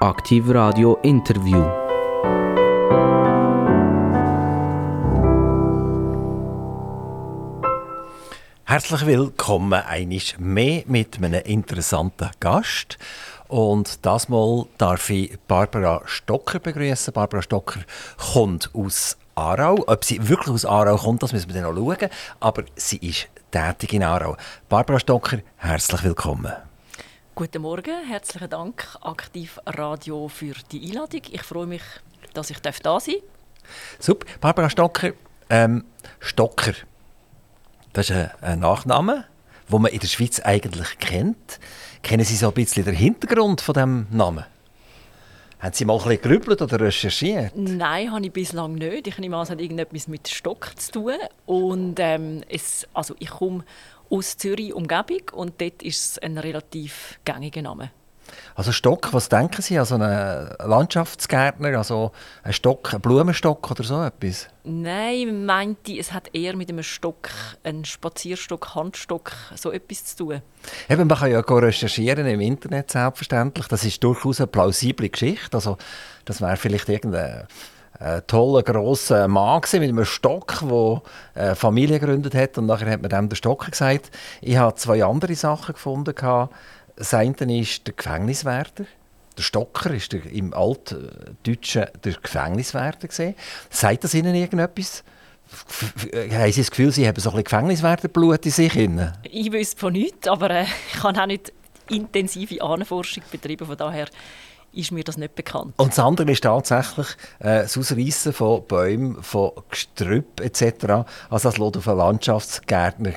Aktiv Radio Interview. Herzlich willkommen einisch mehr mit einem interessanten Gast. Und das Mal darf ich Barbara Stocker begrüßen. Barbara Stocker kommt aus Aarau. Ob sie wirklich aus Aarau kommt, das müssen wir dann noch schauen. Aber sie ist tätig in Aarau. Barbara Stocker, herzlich willkommen. Guten Morgen, herzlichen Dank Aktiv Radio für die Einladung. Ich freue mich, dass ich da sein darf. Super. Barbara Stocker, ähm, Stocker, das ist ein, Nachname, den man in der Schweiz eigentlich kennt. Kennen Sie so ein bisschen den Hintergrund von dem Namen? Haben Sie mal ein bisschen gerübelt oder recherchiert? Nein, habe ich bislang nicht. Ich nehme an, es hat irgendetwas mit Stock zu tun. Und ähm, es, also ich komme aus Zürich Umgebung und dort ist es ein relativ gängiger Name. Also Stock, was denken Sie? Also ein Landschaftsgärtner, also ein Stock, ein Blumenstock oder so etwas? Nein, meinte es hat eher mit einem Stock, einem Spazierstock, Handstock, so etwas zu tun. Eben, man kann ja recherchieren im Internet selbstverständlich. Das ist durchaus eine plausible Geschichte. Also das wäre vielleicht irgendein ein toller, grosser Mann mit einem Stock, der eine Familie gegründet hat. Und nachher hat man dem den Stock gesagt. Ich habe zwei andere Sachen gefunden. Das eine ist der Gefängniswärter. Der Stocker ist der, im Altdeutschen der Gefängniswärter. Gewesen. Sagt das Ihnen irgendetwas? Haben Sie das Gefühl, Sie haben so ein bisschen Gefängniswärterblut in sich? Ich wüsste von nichts, aber äh, ich habe auch nicht intensive Ahnenforschung betrieben. Von daher ist mir das nicht bekannt. Und das andere ist tatsächlich äh, das Ausreißen von Bäumen, von Gestrüpp etc. Also das lässt auf einen Landschaftsgärtner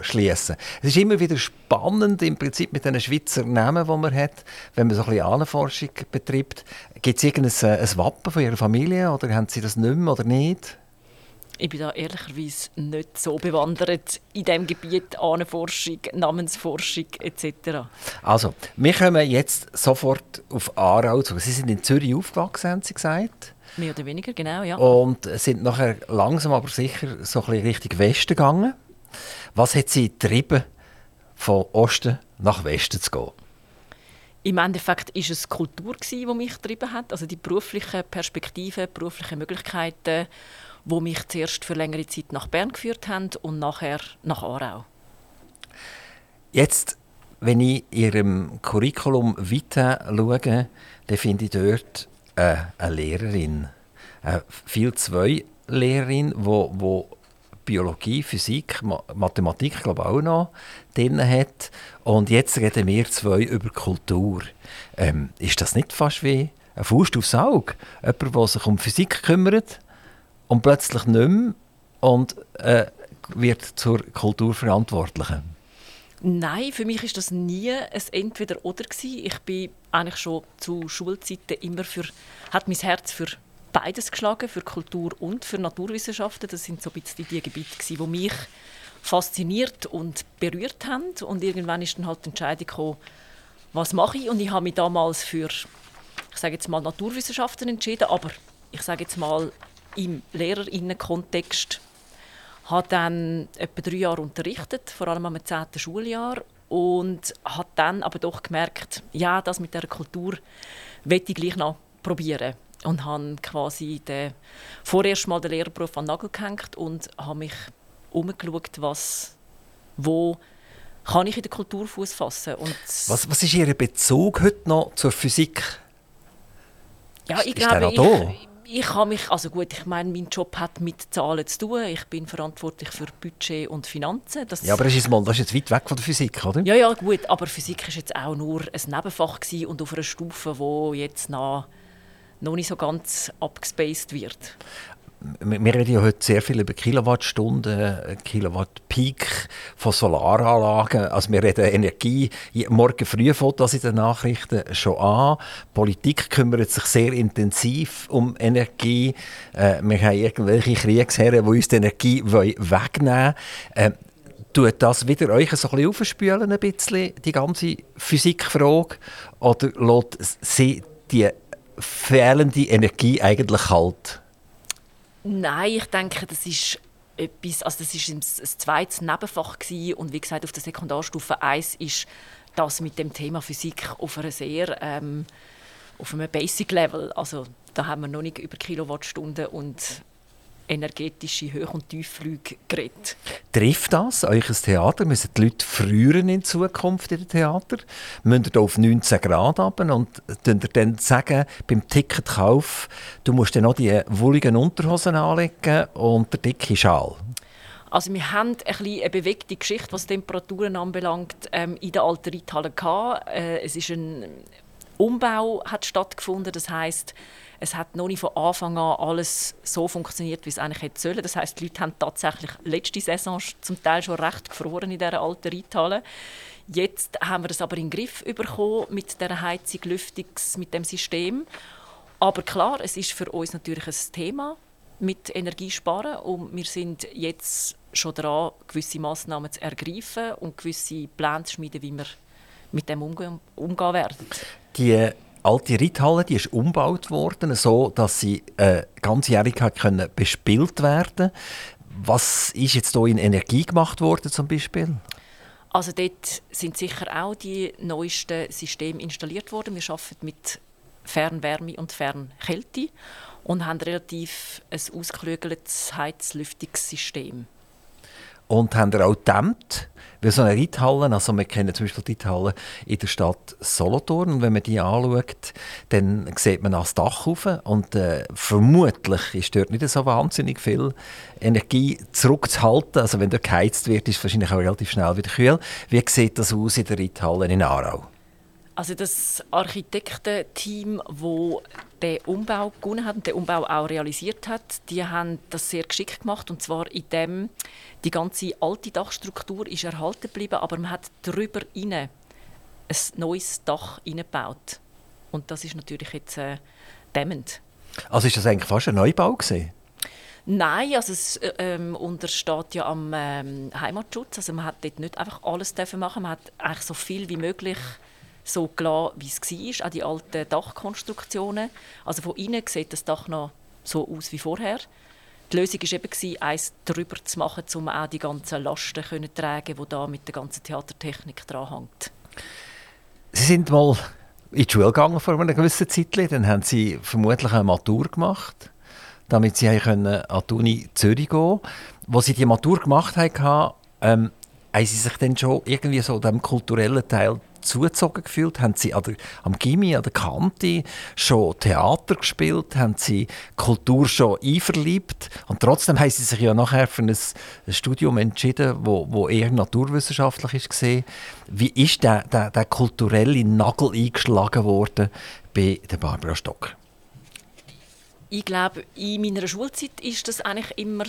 schließen. Es ist immer wieder spannend im Prinzip mit den Schweizer Namen, die man hat, wenn man so ein bisschen Ahnenforschung betreibt. Gibt es irgendein ein Wappen von Ihrer Familie oder haben Sie das nicht mehr oder nicht? Ich bin da ehrlicherweise nicht so bewandert in dem Gebiet Ahnenforschung, Namensforschung etc. Also, wir kommen jetzt sofort auf Aarau zu. Sie sind in Zürich aufgewachsen, haben Sie gesagt? Mehr oder weniger, genau, ja. Und sind nachher langsam aber sicher so ein bisschen Richtung Westen gegangen. Was hat Sie getrieben, von Osten nach Westen zu gehen? Im Endeffekt war es Kultur, die mich getrieben hat. Also die beruflichen Perspektiven, berufliche Möglichkeiten wo mich zuerst für längere Zeit nach Bern geführt haben und nachher nach Aarau. Jetzt, wenn ich Ihrem Curriculum vitae schaue, dann finde ich dort äh, eine Lehrerin, eine viel zwei Lehrerin, wo, wo Biologie, Physik, Mathematik, glaube auch noch drin hat. Und jetzt reden wir zwei über Kultur. Ähm, ist das nicht fast wie ein Faust aufs Auge? Jemand, der sich um Physik kümmert, und plötzlich nicht mehr und äh, wird zur Kulturverantwortlichen? Nein, für mich ist das nie ein Entweder-Oder Ich bin eigentlich schon zu Schulzeiten immer für, hat mein Herz für beides geschlagen, für Kultur und für Naturwissenschaften. Das sind so ein bisschen die Gebiete, die mich fasziniert und berührt haben. Und irgendwann ist dann halt die Entscheidung gekommen, was mache ich? Und ich habe mich damals für, ich sage jetzt mal Naturwissenschaften entschieden, aber ich sage jetzt mal im Lehrerinnenkontext. Habe dann etwa drei Jahre unterrichtet, vor allem am 10. Schuljahr. Und habe dann aber doch gemerkt, ja, das mit der Kultur möchte ich gleich noch probieren. Und habe quasi den, vorerst mal den Lehrerberuf an den Nagel gehängt und habe mich umgeschaut, was, wo kann ich in der Kultur Fuß fassen. Und was, was ist Ihr Bezug heute noch zur Physik? Ja, ich ist glaube, ich, ich habe mich, also gut, ich meine, mein Job hat mit Zahlen zu tun. Ich bin verantwortlich für Budget und Finanzen. Das ja, aber das ist, mal, das ist jetzt weit weg von der Physik, oder? Ja, ja, gut, aber Physik ist jetzt auch nur ein Nebenfach und auf einer Stufe, wo jetzt noch, noch nicht so ganz abgespaced wird wir reden ja heute sehr viel über Kilowattstunden, Kilowatt Peak von Solaranlagen. Also wir reden Energie. Morgen früh fängt das in den Nachrichten schon an. Die Politik kümmert sich sehr intensiv um Energie. Äh, wir haben irgendwelche Kriegsherren, die uns die Energie wegnehmen wollen. Äh, tut das wieder euch ein bisschen aufspülen, ein bisschen, die ganze Physikfrage? Oder lässt sie die fehlende Energie eigentlich halt? Nein, ich denke, das ist etwas, also das ist ein, zweites Nebenfach gewesen. und wie gesagt auf der Sekundarstufe 1 ist das mit dem Thema Physik auf einer sehr ähm, auf einem Basic-Level. Also da haben wir noch nicht über Kilowattstunden und energetische Hoch- und Tiefflüge geredet. Trifft das euch ein Theater? Müssen die Leute früher in Zukunft in den Theater? Müssen ihr auf 19 Grad runter und dann dann sagen, beim Ticketkauf, du musst dann noch die wohligen Unterhosen anlegen und der dicke Schal? Also wir haben ein bisschen eine bewegte Geschichte, was Temperaturen anbelangt, ähm, in der alten Reithalle Äh, es ist ein Umbau hat stattgefunden, das heißt es hat noch nicht von Anfang an alles so funktioniert, wie es eigentlich hätte sollen. Das heißt, die Leute haben tatsächlich letzte Saison zum Teil schon recht gefroren in dieser alten Reithalle. Jetzt haben wir das aber in den Griff bekommen mit der Heizung, Lüftungs, mit dem System. Aber klar, es ist für uns natürlich ein Thema mit Energiesparen und wir sind jetzt schon dran, gewisse Massnahmen zu ergreifen und gewisse Pläne zu schmieden, wie wir mit dem umgehen, umgehen werden. Die alte Reithalle die ist umgebaut worden, so dass sie äh, ganzjährig hat können bespielt werden. Was ist jetzt hier in Energie gemacht worden zum Beispiel? Also dort sind sicher auch die neuesten Systeme installiert worden. Wir arbeiten mit Fernwärme und Fernkälte und haben relativ ein ausgeklügeltes Heizlüftungssystem. Und haben auch gedämmt? Weil so eine Reithalle, also wir kennen zum Beispiel die Reithalle in der Stadt Solothurn und wenn man die anschaut, dann sieht man das Dach rauf und äh, vermutlich ist dort nicht so wahnsinnig viel Energie zurückzuhalten. Also wenn dort geheizt wird, ist es wahrscheinlich auch relativ schnell wieder kühl. Wie sieht das aus in der Reithalle in Aarau? Also das Architektenteam, wo den Umbau gewonnen hat und den Umbau auch realisiert hat, die haben das sehr geschickt gemacht und zwar in dem die ganze alte Dachstruktur ist erhalten geblieben, aber man hat darüber ein neues Dach eingebaut und das ist natürlich jetzt äh, dämmend. Also ist das eigentlich fast ein Neubau gewesen? Nein, also es äh, ähm, untersteht ja am ähm, Heimatschutz. Also man hat dort nicht einfach alles dürfen machen. Man hat eigentlich so viel wie möglich so gelassen, wie es war, auch die alten Dachkonstruktionen. Also von innen sieht das Dach noch so aus wie vorher. Die Lösung war eben, eins drüber zu machen, um auch die ganzen Lasten zu tragen, die da mit der ganzen Theatertechnik dranhängt. Sie sind mal in die Schule gegangen vor einer gewissen Zeit. Dann haben Sie vermutlich eine Matur gemacht, damit Sie an die Uni Zürich gehen konnten. Als Sie die Matur gemacht haben, ähm, haben Sie sich dann schon irgendwie so dem kulturellen Teil zugezogen gefühlt? Haben Sie an der, am Gimmi, an der Kante schon Theater gespielt? Haben Sie Kultur schon einverliebt? Und trotzdem haben Sie sich ja nachher für ein Studium entschieden, wo, wo eher naturwissenschaftlich ist Wie ist der, der, der kulturelle Nagel eingeschlagen worden bei der Barbara Stock? Ich glaube, in meiner Schulzeit ist das eigentlich immer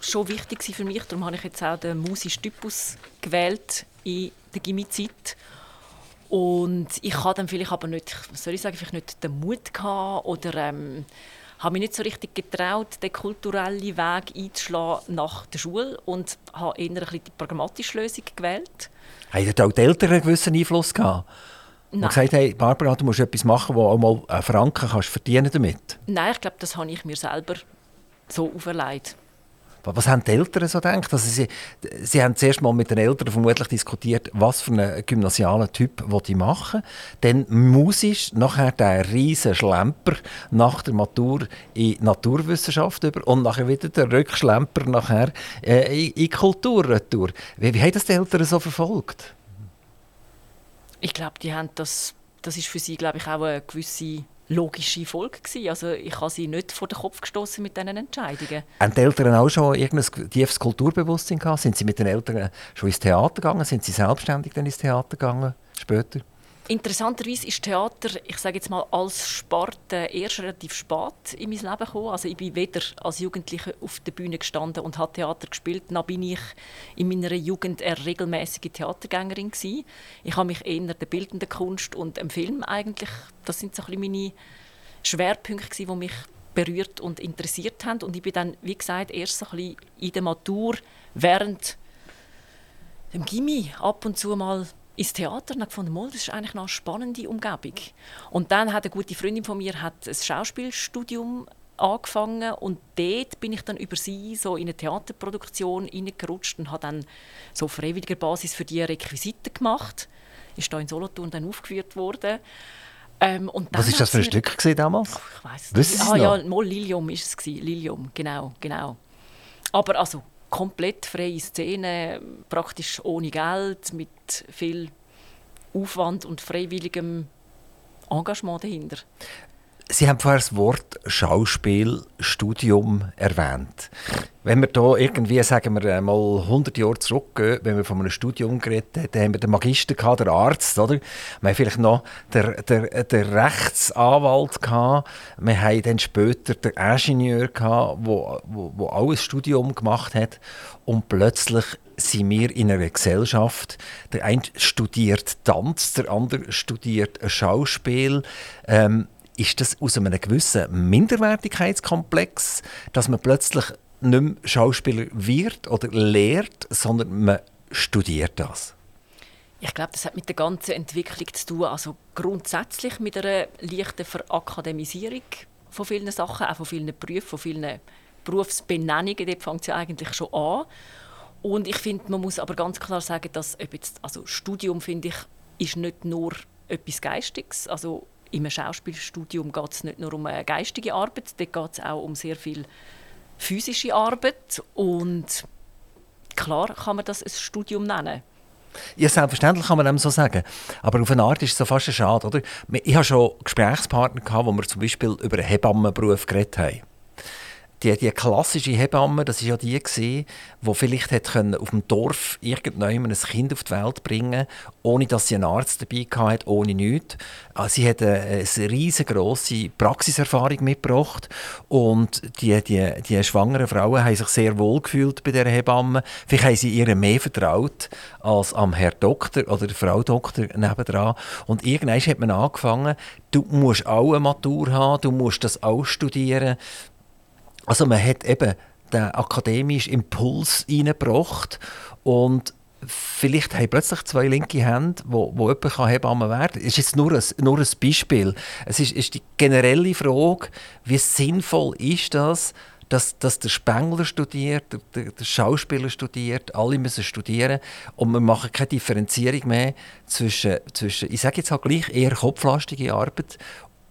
schon wichtig für mich. Darum habe ich jetzt auch den musischen Typus gewählt in der Gimmi-Zeit. Und ich hatte dann vielleicht aber nicht, was soll ich sagen, vielleicht nicht den Mut gehabt oder ähm, habe mich nicht so richtig getraut, den kulturellen Weg einzuschlagen nach der Schule und habe eher ein bisschen die pragmatische Lösung gewählt. Haben auch die Eltern einen gewissen Einfluss gehabt? Nein. Und gesagt, hey, Barbara, du musst etwas machen, wo auch mal einen Franken kannst verdienen damit? Nein, ich glaube, das habe ich mir selber so auferlegt. Was haben die Eltern so gedacht? Also sie, sie haben zuerst mal mit den Eltern vermutlich diskutiert, was für einen gymnasialen Typ die machen Dann musisch, nachher der riesen Schlemper nach der Matur in Naturwissenschaft über und nachher wieder der Rückschlemper nachher äh, in, in Kulturretour. Wie, wie haben das die Eltern so verfolgt? Ich glaube, die haben das, das ist für sie glaube ich auch eine gewisse logische Folge gewesen. Also ich habe sie nicht vor den Kopf gestoßen mit diesen Entscheidungen. Haben die Eltern auch schon irgendein tiefes Kulturbewusstsein gehabt? Sind sie mit den Eltern schon ins Theater gegangen? Sind sie selbstständig dann ins Theater gegangen später? Interessanterweise ist Theater, ich sage jetzt mal als Sport, erst relativ spät in mein Leben gekommen. Also ich bin weder als Jugendliche auf der Bühne gestanden und habe Theater gespielt, noch bin ich in meiner Jugend eine regelmäßige Theatergängerin gewesen. Ich habe mich eher der bildenden Kunst und dem Film eigentlich, das sind so ein bisschen meine Schwerpunkte gewesen, die mich berührt und interessiert haben. Und ich bin dann, wie gesagt, erst so ein bisschen in der Matur während dem Gimmi ab und zu mal ins Theater und gefunden, das ist eigentlich noch eine spannende Umgebung. Und dann hat eine gute Freundin von mir hat ein Schauspielstudium angefangen und dort bin ich dann über sie so in eine Theaterproduktion hineingerutscht und habe dann so auf freiwilliger Basis für die Requisiten gemacht. Ist da in Solothurn dann aufgeführt worden. Ähm, Was ist das für ein Stück gewesen damals? Ich weiss Wissen nicht. Ah ja, mal Lilium ist es gewesen. Lilium, genau, genau. Aber also komplett freie Szene, praktisch ohne Geld, mit viel Aufwand und freiwilligem Engagement dahinter. Sie haben vorher das Wort Schauspielstudium erwähnt. Wenn wir da irgendwie, sagen wir mal 100 Jahre zurückgehen, wenn wir von einem Studium geredet haben, dann haben wir den Magister gehabt, den Arzt, oder? Wir haben vielleicht noch den, den, den Rechtsanwalt gehabt. Wir haben dann später den Ingenieur gehabt, wo, wo, wo auch ein Studium gemacht hat. Und plötzlich sind wir in einer Gesellschaft. Der eine studiert Tanz, der andere studiert Schauspiel. Ähm, ist das aus einem gewissen Minderwertigkeitskomplex, dass man plötzlich nicht mehr Schauspieler wird oder lehrt, sondern man studiert das? Ich glaube, das hat mit der ganzen Entwicklung zu tun. Also grundsätzlich mit einer leichten Verakademisierung von vielen Sachen, auch von vielen Berufen, von vielen Berufsbenennungen. Dort fängt es ja eigentlich schon an. Und ich finde, man muss aber ganz klar sagen, dass jetzt, also Studium, finde ich, ist nicht nur etwas Geistiges. Also im Schauspielstudium geht es nicht nur um eine geistige Arbeit, dort geht es auch um sehr viel physische Arbeit. Und klar kann man das ein Studium nennen. Ja, selbstverständlich kann man dem so sagen. Aber auf eine Art ist es so fast ein Schade, oder? Ich hatte schon Gesprächspartner, gehabt, wo wir zum Beispiel über einen Hebammenberuf geredet haben. Die, die klassische Hebamme, das war ja die, gewesen, die vielleicht können auf dem Dorf irgendjemand ein Kind auf die Welt bringen ohne dass sie einen Arzt dabei hatte, ohne nichts. Ah, Sie hat eine, eine riesengroße Praxiserfahrung mitgebracht und die, die, die schwangeren Frauen haben sich sehr wohl gefühlt bei dieser Hebamme. Vielleicht haben sie ihr mehr vertraut als am Herr Doktor oder der Frau Doktor nebendran. Und irgendwann hat man angefangen, du musst auch eine Matur haben, du musst das auch studieren. Also man hat eben den akademischen Impuls reingebracht und vielleicht haben plötzlich zwei linke Hände, wo, wo jemand kann werden kann. Es ist jetzt nur ein, nur ein Beispiel. Es ist, ist die generelle Frage, wie sinnvoll ist das, dass, dass der Spengler studiert, der, der, der Schauspieler studiert, alle müssen studieren und wir machen keine Differenzierung mehr zwischen, zwischen ich sage jetzt halt gleich, eher kopflastige Arbeit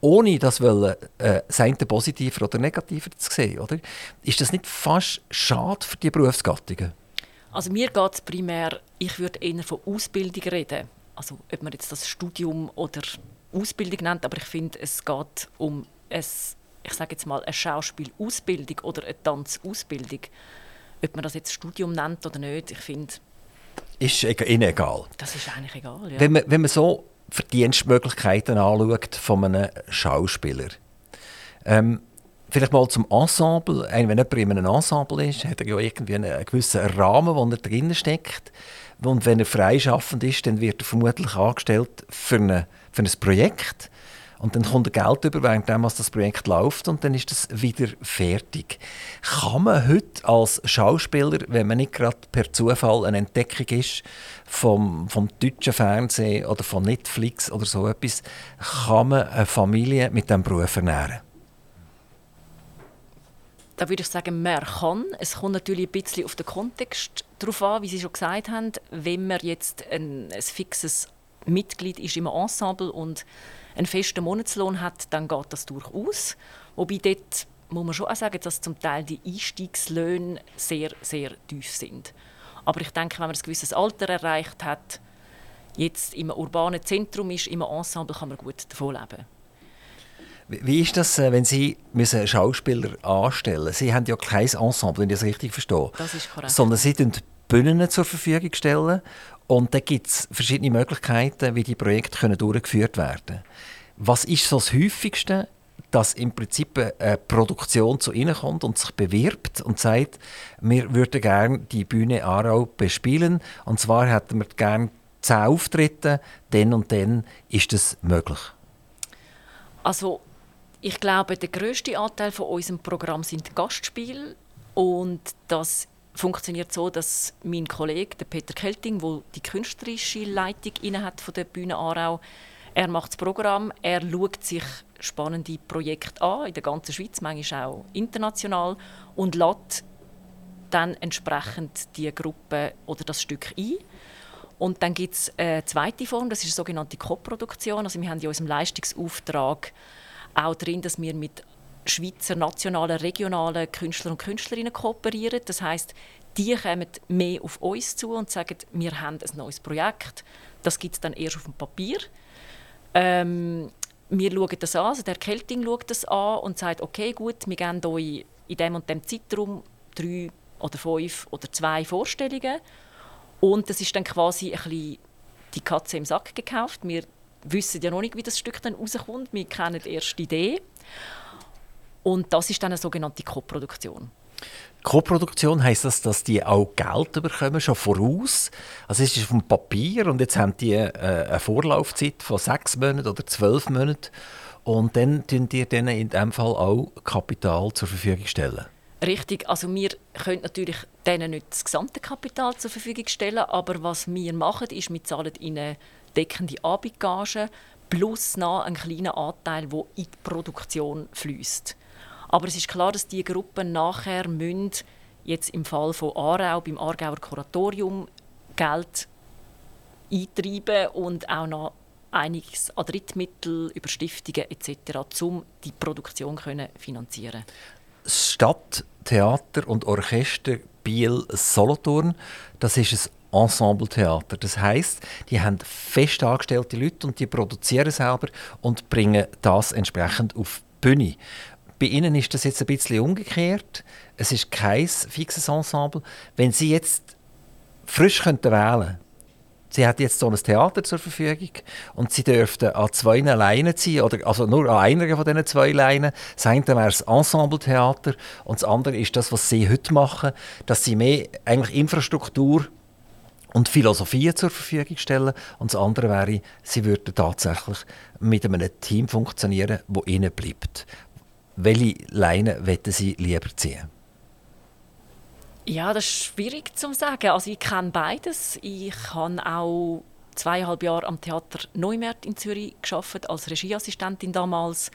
ohne das wollen, äh, das eine positiver oder negativer zu sehen, oder? Ist das nicht fast schade für die Berufsgattungen? Also mir geht es primär, ich würde eher von Ausbildung reden. Also ob man jetzt das Studium oder Ausbildung nennt, aber ich finde, es geht um ein, ich sage jetzt mal, eine Schauspielausbildung oder eine Tanzausbildung. Ob man das jetzt Studium nennt oder nicht, ich finde, Ist ihnen egal. das ist eigentlich egal. Ja. Wenn, man, wenn man so Verdienstmöglichkeiten anschaut von einem Schauspieler, ähm, vielleicht mal zum Ensemble. Wenn jemand in einem Ensemble ist, hat er ja irgendwie einen gewissen Rahmen, wo er drin steckt. Und wenn er freischaffend ist, dann wird er vermutlich angestellt für, eine, für ein Projekt. Und dann kommt er Geld über, während das Projekt läuft und dann ist das wieder fertig. Kann man heute als Schauspieler, wenn man nicht gerade per Zufall eine Entdeckung ist vom, vom deutschen Fernsehen oder von Netflix oder so etwas, kann man eine Familie mit diesem Beruf ernähren? Da würde ich sagen, man kann. Es kommt natürlich ein bisschen auf den Kontext drauf an, wie Sie schon gesagt haben. Wenn man jetzt ein, ein fixes Mitglied ist im Ensemble und einen festen Monatslohn hat, dann geht das durchaus. Wobei dort muss man schon auch sagen, dass zum Teil die Einstiegslöhne sehr, sehr tief sind. Aber ich denke, wenn man ein gewisses Alter erreicht hat, jetzt im urbanen Zentrum ist, im Ensemble, kann man gut davon leben. Wie ist das, äh, wenn Sie müssen Schauspieler anstellen müssen? Sie haben ja kein Ensemble, wenn ich das richtig verstehe. Das ist korrekt. Sondern Sie stellen Bühnen zur Verfügung stellen und da gibt es verschiedene Möglichkeiten, wie die Projekte können durchgeführt werden können. Was ist so das Häufigste, dass im Prinzip eine Produktion zu Ihnen kommt und sich bewirbt und sagt, wir würden gerne die Bühne Aarau bespielen und zwar hätten wir gerne zehn Auftritte, dann und dann ist das möglich. Also ich glaube, der größte Anteil von unserem Programm sind Gastspiele und das funktioniert so, dass mein Kollege, der Peter Kelting, wo die künstlerische Leitung inne hat von der Bühne Aarau, er macht das Programm, er schaut sich spannende Projekte an in der ganzen Schweiz, manchmal auch international und lädt dann entsprechend die Gruppe oder das Stück ein. Und dann gibt es eine zweite Form, das ist eine sogenannte Co-Produktion. Also wir haben in unserem Leistungsauftrag auch drin, dass wir mit Schweizer nationalen, regionalen Künstler und Künstlerinnen kooperieren. Das heißt, die kommen mehr auf uns zu und sagen, wir haben ein neues Projekt. Das gibt es dann erst auf dem Papier. Ähm, wir schauen das an, also der Kelting schaut das an und sagt, okay, gut, wir geben euch in dem und dem Zeitraum drei oder fünf oder zwei Vorstellungen. Und das ist dann quasi ein bisschen die Katze im Sack gekauft. Wir wissen ja noch nicht, wie das Stück dann rauskommt. Wir kennen die erste Idee. Und das ist dann eine sogenannte Koproduktion. Co-Produktion heisst das, dass die auch Geld bekommen, schon voraus. Also es ist auf dem Papier und jetzt haben die äh, eine Vorlaufzeit von sechs Monaten oder zwölf Monaten und dann stellen die denen in dem Fall auch Kapital zur Verfügung stellen. Richtig, also wir können natürlich denen nicht das gesamte Kapital zur Verfügung stellen, aber was wir machen, ist, wir zahlen ihnen deckende Abendgagen plus noch einen kleinen Anteil, der in die Produktion fließt. Aber es ist klar, dass die Gruppen nachher müssen, jetzt im Fall von Aarau, beim Aargauer Kuratorium, Geld eintreiben und auch noch einiges an Drittmittel über Stiftungen etc., um die Produktion zu finanzieren Das Stadttheater und Orchester Biel Solothurn, das ist ein Ensembletheater. Das heißt, die haben fest angestellte Leute und die produzieren selber und bringen das entsprechend auf die Bühne. Bei Ihnen ist das jetzt ein bisschen umgekehrt. Es ist kein fixes Ensemble. Wenn Sie jetzt frisch könnten wählen Sie hat jetzt so ein Theater zur Verfügung und Sie dürften an zwei Leinen ziehen, oder also nur an einer von diesen zwei Leinen. Das eine wäre das Ensembletheater und das andere ist das, was Sie heute machen, dass Sie mehr eigentlich Infrastruktur und Philosophie zur Verfügung stellen. Und das andere wäre, Sie würden tatsächlich mit einem Team funktionieren, das Ihnen bleibt, welche Leine wollen Sie lieber ziehen? Ja, das ist schwierig zu sagen. Also ich kenne beides. Ich habe auch zweieinhalb Jahre am Theater Neumärkt in Zürich geschafft als Regieassistentin damals.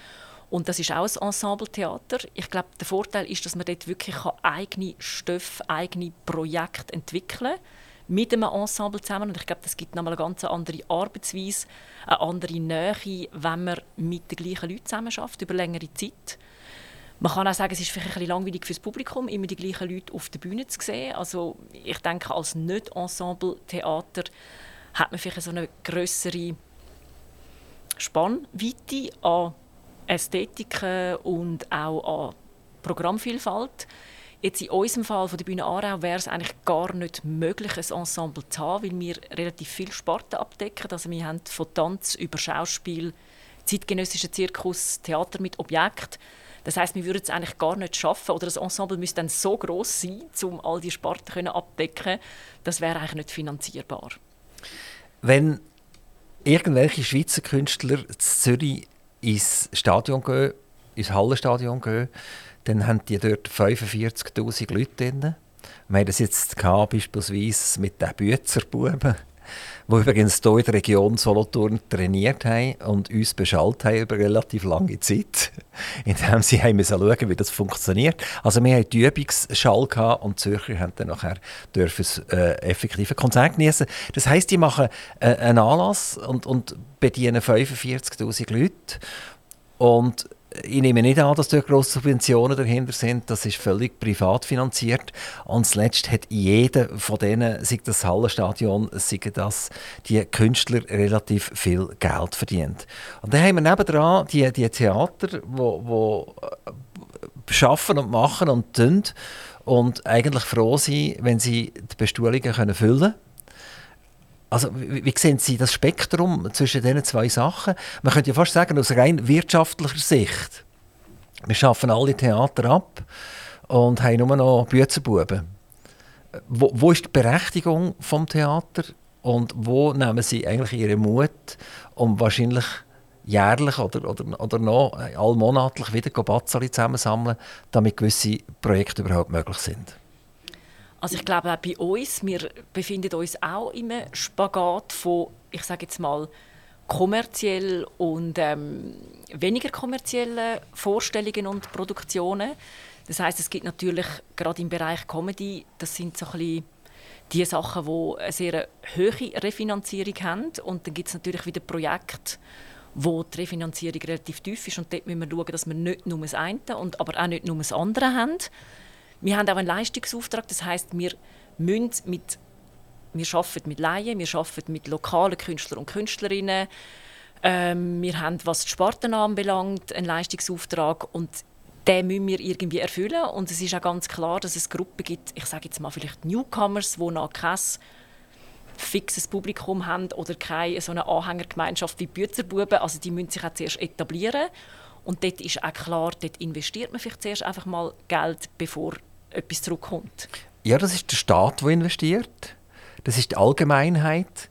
Und das ist auch ein Ensembletheater. Ich glaube, der Vorteil ist, dass man dort wirklich eigene Stoffe, eigene Projekte entwickeln kann mit einem Ensemble zusammen. Und ich glaube, das gibt nochmal eine ganz andere Arbeitsweise, eine andere Nähe, wenn man mit den gleichen Leuten zusammenarbeitet, über längere Zeit. Man kann auch sagen, es ist vielleicht ein bisschen langweilig für das Publikum, immer die gleichen Leute auf der Bühne zu sehen. Also ich denke, als Nicht-Ensemble-Theater hat man vielleicht so eine größere Spannweite an Ästhetiken und auch an Programmvielfalt. Jetzt in unserem Fall von der Bühne Aarau wäre es eigentlich gar nicht möglich, ein Ensemble zu haben, weil wir relativ viel Sparten abdecken. Also wir haben von Tanz über Schauspiel, zeitgenössischen Zirkus, Theater mit Objekt. Das heißt, wir würden es eigentlich gar nicht schaffen oder das Ensemble müsste dann so groß sein, um all die Sparten abdecken. Das wäre eigentlich nicht finanzierbar. Wenn irgendwelche Schweizer Künstler in Zürich ins Stadion gehen, ins Hallenstadion gehen, dann haben die dort 45'000 Leute drin. Wir haben das jetzt gehabt, beispielsweise mit den Bützerbuben, die übrigens hier in der Region Solothurn trainiert haben und uns beschallt haben über relativ lange Zeit, indem sie haben müssen schauen wie das funktioniert. Also wir hatten die Übungsschall und die Zürcher haben dann nachher dürfen äh, effektive Konzert genießen. Das heisst, die machen äh, einen Anlass und, und bedienen 45'000 Leute und ich nehme nicht an, dass dort grosse Subventionen dahinter sind. Das ist völlig privat finanziert. Und zuletzt hat jeder von denen, sei das Hallenstadion, sei das die Künstler, relativ viel Geld verdient. Und dann haben wir nebenan die, die Theater, die wo, äh, und machen und tun und eigentlich froh sind, wenn sie die Bestuhlungen füllen können. Also, wie, sehen Sie das Spektrum zwischen diesen zwei Sachen? Man könnte ja fast sagen, aus rein wirtschaftlicher Sicht. Wir schaffen alle Theater ab und haben nur noch Büzenbuben. Wo, wo ist die Berechtigung vom Theater und wo nehmen Sie eigentlich Ihren Mut, um wahrscheinlich jährlich oder, oder, oder noch allmonatlich wieder Batzali zusammensammeln, damit gewisse Projekte überhaupt möglich sind? Also ich glaube auch bei uns, wir befinden uns auch im Spagat von, ich sage jetzt mal, kommerziell und ähm, weniger kommerziellen Vorstellungen und Produktionen. Das heißt, es gibt natürlich gerade im Bereich Comedy, das sind so ein bisschen die Sachen, die eine sehr hohe Refinanzierung haben. Und dann gibt es natürlich wieder Projekte, wo die Refinanzierung relativ tief ist. Und dort müssen wir schauen, dass wir nicht nur das eine, und aber auch nicht nur das andere haben. Wir haben auch einen Leistungsauftrag, das heißt, wir müssen mit wir arbeiten mit Laien, wir arbeiten mit lokalen Künstlern und Künstlerinnen. Ähm, wir haben, was die Sparten anbelangt, einen Leistungsauftrag und den müssen wir irgendwie erfüllen. Und es ist auch ganz klar, dass es Gruppen gibt, ich sage jetzt mal vielleicht Newcomers, die noch kein fixes Publikum haben oder keine so eine Anhängergemeinschaft wie Bützerbuben. Also die müssen sich auch zuerst etablieren. Und dort ist auch klar, dort investiert man vielleicht zuerst einfach mal Geld, bevor etwas zurückkommt. Ja, das ist der Staat, der investiert. Das ist die Allgemeinheit.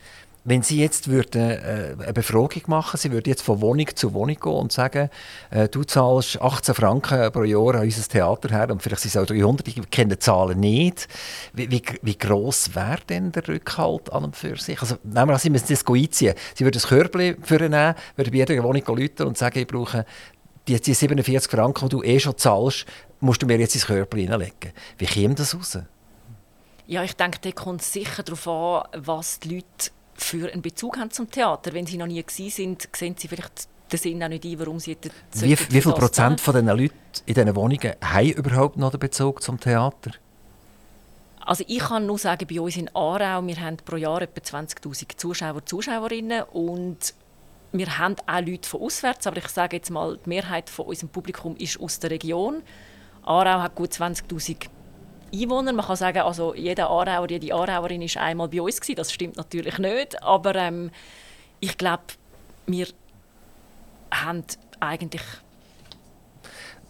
Wenn Sie jetzt würden, äh, eine Befragung machen, Sie würden jetzt von Wohnung zu Wohnung gehen und sagen, äh, du zahlst 18 Franken pro Jahr an unser Theater her und vielleicht sind es auch 300, ich kenne die Zahlen nicht. Wie, wie, wie gross wäre denn der Rückhalt an und für sich? Also nehmen wir an, Sie müssen das einziehen. Sie würden das Körbchen nehmen, würden bei jeder Wohnung rufen und sagen, ich brauche die, die 47 Franken, die du eh schon zahlst, musst du mir jetzt ins Körbchen hineinlegen. Wie käme das raus? Ja, ich denke, da kommt sicher darauf an, was die Leute für einen Bezug haben zum Theater. Wenn sie noch nie gewesen sind, sehen sie vielleicht den Sinn auch nicht ein, warum sie jetzt Wie, wie viel Prozent von den Leuten in diesen Wohnungen haben überhaupt noch den Bezug zum Theater? Also ich kann nur sagen, bei uns in Aarau, wir haben pro Jahr etwa 20'000 Zuschauer und Zuschauerinnen und wir haben auch Leute von auswärts, aber ich sage jetzt mal, die Mehrheit von unserem Publikum ist aus der Region. Aarau hat gut 20'000 Einwohner. Man kann sagen, also jeder Aarauer, jede Aarauerin ist einmal bei uns gewesen. Das stimmt natürlich nicht, aber ähm, ich glaube, wir haben eigentlich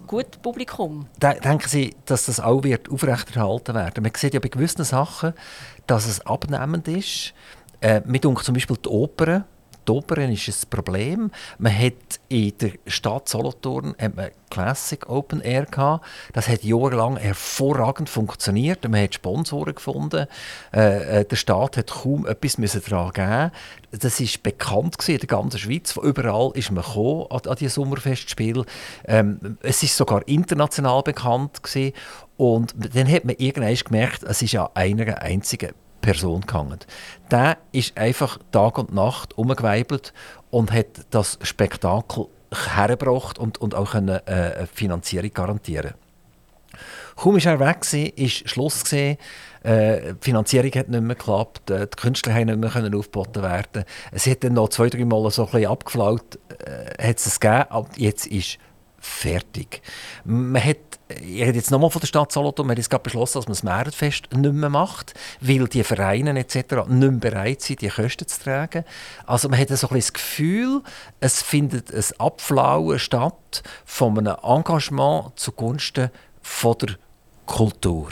gut Publikum. Denken Sie, dass das auch wird aufrechterhalten werden? Man sieht ja bei gewissen Sachen, dass es abnehmend ist. Äh, mir zum Beispiel die Opern Opern ist ein Problem. Man hat in der Stadt Solothurn hat man Classic Open Air gehabt. Das hat jahrelang hervorragend funktioniert. Man hat Sponsoren gefunden. Äh, äh der Staat hat kaum etwas daran geben. Das ist bekannt in der ganzen Schweiz. Von überall ist man an, an die Sommerfestspiele. Ähm, es ist sogar international bekannt gewesen. Und dann hat man irgendwann gemerkt, es ist ja einer einzigen Person gehangen. Der ist einfach Tag und Nacht umgeweibelt und hat das Spektakel hergebracht und, und auch eine äh, Finanzierung garantieren. Kaum ist er weg, war, Schluss. Gewesen. Äh, die Finanzierung hat nicht mehr geklappt, äh, die Künstler haben nicht mehr aufgeboten werden. Es hat dann noch zwei, drei Mal so ein bisschen abgeflaut, äh, hat es gegeben, aber jetzt ist fertig. Man hat ich rede jetzt nochmal von der Stadt Solothurn, wir haben jetzt gerade beschlossen, dass man das Märenfest nicht mehr macht, weil die Vereine etc. nicht mehr bereit sind, die Kosten zu tragen. Also man hat so ein das Gefühl, es findet ein Abflauen statt von einem Engagement zugunsten von der Kultur.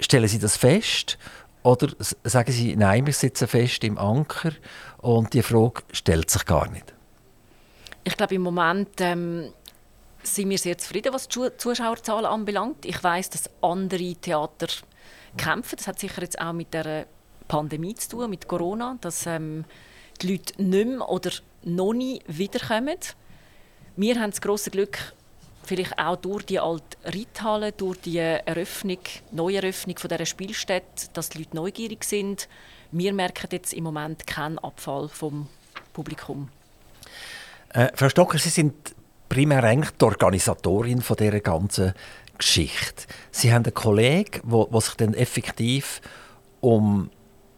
Stellen Sie das fest oder sagen Sie, nein, wir sitzen fest im Anker und die Frage stellt sich gar nicht? Ich glaube, im Moment... Ähm sind wir sehr zufrieden, was die Zuschauerzahlen anbelangt. Ich weiß, dass andere Theater kämpfen. Das hat sicher jetzt auch mit der Pandemie zu tun, mit Corona, dass ähm, die Leute nicht mehr oder noch nie wiederkommen. Wir haben das große Glück, vielleicht auch durch die alte Reithalle, durch die Eröffnung, Neueröffnung von dieser Spielstätte, dass die Leute neugierig sind. Wir merken jetzt im Moment keinen Abfall vom Publikum. Äh, Frau Stocker, Sie sind primär eigentlich die Organisatorin von dieser ganzen Geschichte. Sie haben einen Kollegen, der sich dann effektiv um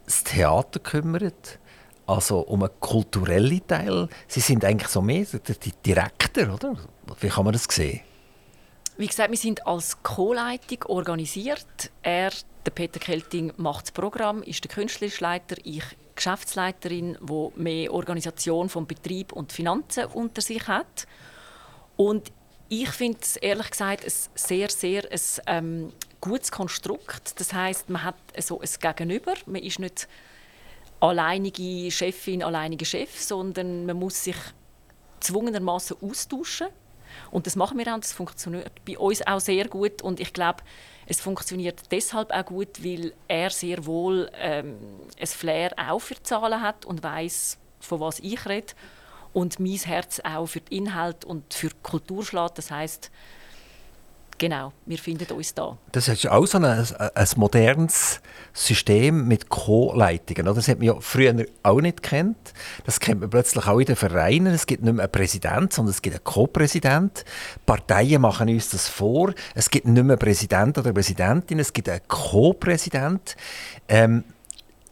das Theater kümmert, also um einen kulturellen Teil. Sie sind eigentlich so mehr der Direktor, oder? Wie kann man das sehen? Wie gesagt, wir sind als Co-Leitung organisiert. Er, der Peter Kelting, macht das Programm, ist der künstlerische Leiter, ich Geschäftsleiterin, die mehr Organisation vom Betrieb und Finanzen unter sich hat. Und ich finde es ehrlich gesagt ein sehr, sehr ein, ähm, gutes Konstrukt. Das heißt, man hat so ein Gegenüber. Man ist nicht alleinige Chefin, alleinige Chef, sondern man muss sich zwungenermaßen austauschen. Und das machen wir auch das funktioniert bei uns auch sehr gut. Und ich glaube, es funktioniert deshalb auch gut, weil er sehr wohl ähm, ein Flair auch für Zahlen hat und weiß, von was ich rede und mein Herz auch für den Inhalt und für die Kultur schlägt. Das heißt, genau, wir finden uns da. Das ist auch so ein, ein modernes System mit Co-Leitungen. Das hat man ja früher auch nicht kennt. Das kennt man plötzlich auch in den Vereinen. Es gibt nicht mehr einen Präsident, sondern es gibt einen Co-Präsident. Parteien machen uns das vor. Es gibt nicht mehr einen Präsident oder Präsidentin, es gibt einen Co-Präsident. Ähm,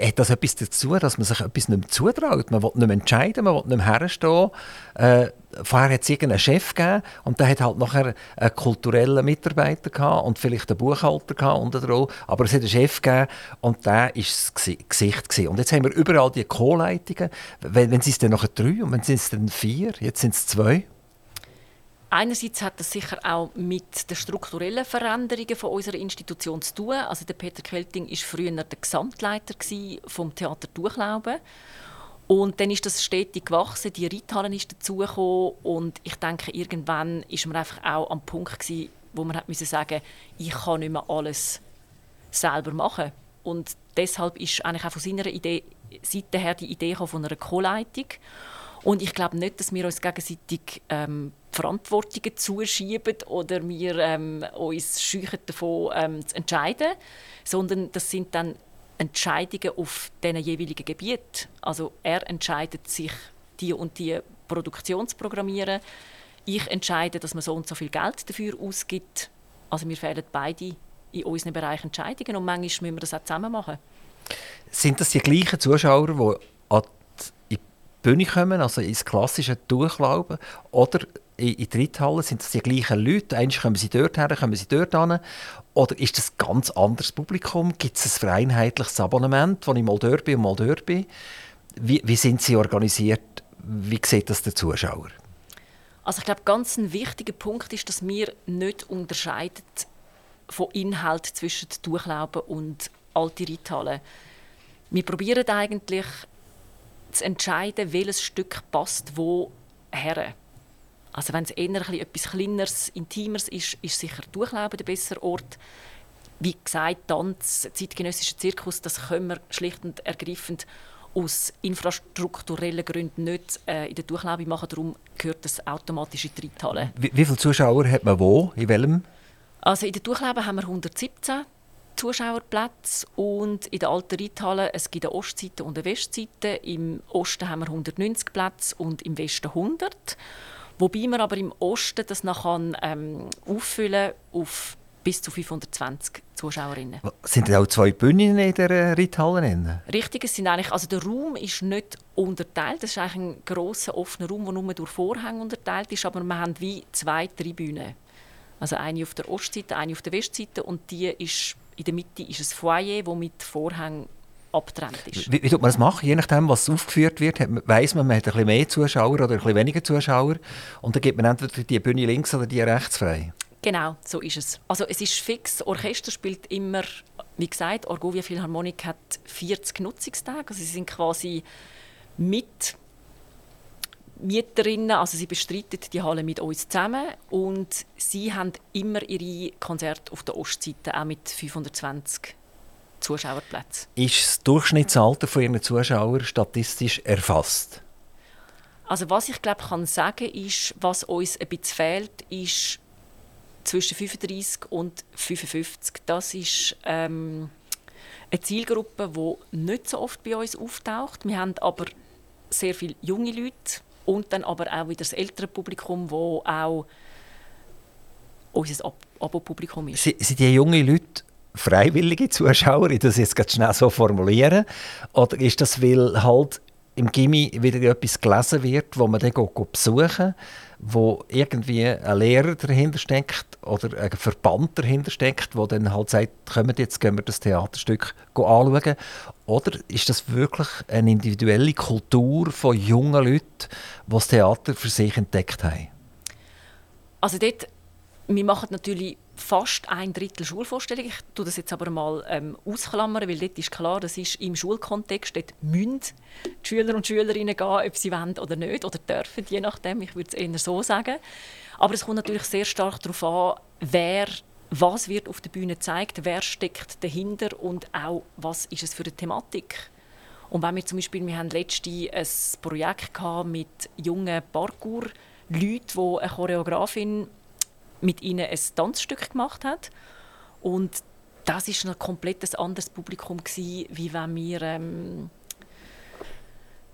hat das etwas dazu, dass man sich etwas nicht mehr zutraut? Man will nicht mehr entscheiden, man will nicht mehr herstehen. Äh, vorher hat es irgendeinen Chef gegeben und der hat halt nachher einen kulturellen Mitarbeiter gehabt und vielleicht einen Buchhalter gehabt und dran. Aber es hat einen Chef gegeben und der war das Gesicht. Gewesen. Und jetzt haben wir überall die Co-Leitungen. Wenn, wenn sind es dann noch drei und wenn sind es dann vier, jetzt sind es zwei. Einerseits hat das sicher auch mit den strukturellen Veränderungen von unserer Institution zu tun. Also der Peter Kelting war früher der Gesamtleiter vom Theater Durchlauben. Und dann ist das stetig gewachsen, die Reithallen ist dazugekommen und ich denke, irgendwann war man einfach auch am Punkt gewesen, wo man hat müssen sagen, ich kann nicht mehr alles selber machen. Und deshalb ist eigentlich auch von seiner Idee, Seite her die Idee von einer Co-Leitung. Und ich glaube nicht, dass wir uns gegenseitig ähm, Verantwortungen zuschieben oder wir ähm, uns davon ähm, zu entscheiden, sondern das sind dann Entscheidungen auf diesen jeweiligen Gebiet. Also er entscheidet sich, die und die Produktion zu programmieren. Ich entscheide, dass man so und so viel Geld dafür ausgibt. Also wir fehlen beide in unseren Bereichen Entscheidungen und manchmal müssen wir das auch zusammen machen. Sind das die gleichen Zuschauer, die an die Bühne kommen, also ins klassische Durchlauben, oder in, die Reithalle? Sind das die gleichen Leute? Eigentlich kommen sie dort her, kommen sie dort hin. Oder ist das ein ganz anderes Publikum? Gibt es ein vereinheitliches Abonnement, wo ich mal dort bin und mal dort bin? Wie, wie sind sie organisiert? Wie sieht das der Zuschauer? Also ich glaube, ganz ein wichtiger Punkt ist, dass wir nicht unterscheiden von Inhalt zwischen Durchlauben und alte Reithallen. Wir probieren eigentlich zu entscheiden, welches Stück passt wo her. Also wenn es eher etwas Kleineres, Intimeres ist, ist sicher Durchlauben der bessere Ort. Wie gesagt, Tanz, zeitgenössischer Zirkus, das können wir schlicht und ergreifend aus infrastrukturellen Gründen nicht äh, in der Durchlaube machen. Darum gehört das automatisch in die Reithalle. Wie, wie viele Zuschauer hat man wo? In welchem? Also in der Durchlaube haben wir 117 Zuschauerplätze und in der alten Reithalle es gibt eine Ostseite und eine Westseite. Im Osten haben wir 190 Plätze und im Westen 100. Wobei man aber im Osten das nachher ähm, auffüllen auf bis zu 520 Zuschauerinnen. Sind denn auch zwei Bühnen in der Reithalle? Richtig, es sind eigentlich, also der Raum ist nicht unterteilt. Das ist eigentlich ein grosser offener Raum, der nur durch Vorhänge unterteilt ist, aber wir haben wie zwei Tribünen. Also eine auf der Ostseite, eine auf der Westseite und die ist, in der Mitte ist ein Foyer, das mit Vorhängen abgetrennt ist. Wie, wie tut man das machen? Je nachdem, was aufgeführt wird, weiß man, man hat ein bisschen mehr Zuschauer oder ein bisschen weniger Zuschauer. Und dann gibt man entweder die Bühne links oder die rechts frei. Genau, so ist es. Also es ist fix. Orchester spielt immer, wie gesagt, Orgovia Philharmonik hat 40 Nutzungstage. Also sie sind quasi mit Mieterinnen, also sie bestreiten die Halle mit uns zusammen und sie haben immer ihre Konzerte auf der Ostseite, auch mit 520 Zuschauerplätze. Ist das Durchschnittsalter von Ihren Zuschauern statistisch erfasst? Also was ich glaube kann sagen ist, was uns ein bisschen fehlt, ist zwischen 35 und 55. Das ist ähm, eine Zielgruppe, die nicht so oft bei uns auftaucht. Wir haben aber sehr viele junge Leute und dann aber auch wieder das ältere Publikum, wo auch unser Abo-Publikum ist. Sind die jungen Leute freiwillige Zuschauer, ich das jetzt schnell so formulieren, oder ist das, weil halt im Gimmi wieder etwas gelesen wird, wo man dann besuchen wo irgendwie ein Lehrer dahinter steckt oder ein Verband dahinter steckt, der dann halt sagt, kommt jetzt gehen wir das Theaterstück anschauen. Oder ist das wirklich eine individuelle Kultur von jungen Leuten, die das Theater für sich entdeckt haben? Also dort, wir machen natürlich fast ein Drittel Schulvorstellung. Ich tue das jetzt aber mal ähm, ausklammern, weil dort ist klar, das ist im Schulkontext. Dort müssen die Schüler und Schülerinnen gehen, ob sie wollen oder nicht, oder dürfen, je nachdem. Ich würde es eher so sagen. Aber es kommt natürlich sehr stark darauf an, wer was wird auf der Bühne gezeigt, wer steckt dahinter und auch, was ist es für eine Thematik. Und wenn wir zum Beispiel, wir haben letztens ein Projekt mit jungen Parkour-Leuten, wo eine Choreografin mit ihnen ein Tanzstück gemacht hat. Und das ist ein komplett anderes Publikum gewesen, wie wenn wir ähm,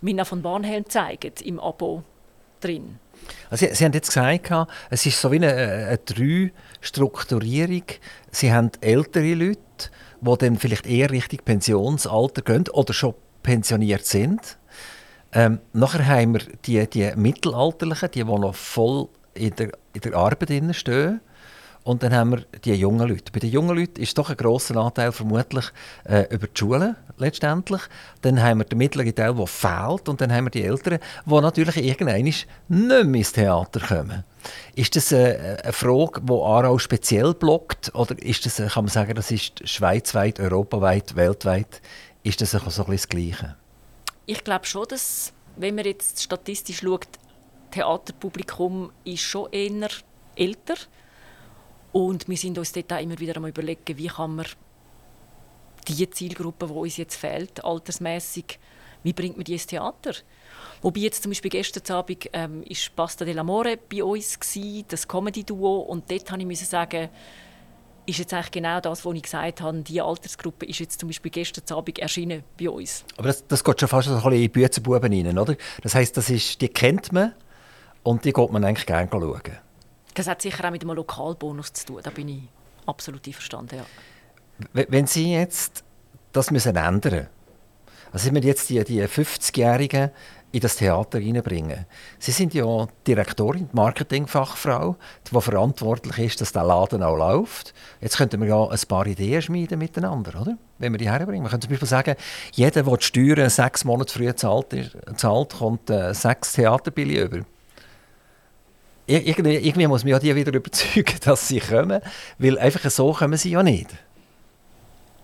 Minna von Barnhelm zeigen im Abo drin. Also Sie, Sie haben jetzt gesagt, es ist so wie eine, eine Drei-Strukturierung. Sie haben ältere Leute, die dann vielleicht eher Richtung Pensionsalter gehen oder schon pensioniert sind. Ähm, nachher haben wir die, die Mittelalterlichen, die, die noch voll in der, in der Arbeit stehen. Und dann haben wir die jungen Leute. Bei den jungen Leuten ist doch ein grosser Anteil vermutlich äh, über die Schule letztendlich. Dann haben wir den mittleren Teil, der fehlt. Und dann haben wir die Älteren, die natürlich irgendwann nicht mehr ins Theater kommen. Ist das äh, eine Frage, die Aarau speziell blockt? Oder ist das, kann man sagen, das ist schweizweit, europaweit, weltweit, ist das so ein bisschen das Gleiche? Ich glaube schon, dass, wenn man jetzt statistisch schaut, Theaterpublikum ist schon eher älter und wir sind uns dort auch immer wieder einmal überlegen, wie kann man die Zielgruppe, die uns jetzt fehlt, altersmäßig, wie bringt man die ins Theater? Wobei jetzt zum Beispiel gestern Abend ähm, ist Pasta dell'Amore bei uns gewesen, das Comedy-Duo und dort habe ich sagen, ist jetzt eigentlich genau das, was ich gesagt habe. Die Altersgruppe ist jetzt zum Beispiel gestern Abend erschienen bei uns. Aber das, das geht schon fast ein bisschen in die Büzenbuben rein, oder? Das heisst, das ist, die kennt man und die geht man eigentlich gerne schauen. Das hat sicher auch mit einem Lokalbonus zu tun, da bin ich absolut einverstanden, ja. Wenn Sie jetzt das müssen ändern also wenn wir jetzt die, die 50-Jährigen in das Theater reinbringen. Sie sind ja Direktorin, Marketingfachfrau, die verantwortlich ist, dass der Laden auch läuft. Jetzt könnten wir ja ein paar Ideen schmieden miteinander, oder? Wenn wir die herbringen. Wir können zum Beispiel sagen, jeder, der die Steuern sechs Monate früher zahlt, zahlt kommt äh, sechs Theaterbilly über. Irgendwie, irgendwie muss man ja die wieder überzeugen, dass sie kommen, weil einfach so kommen sie ja nicht.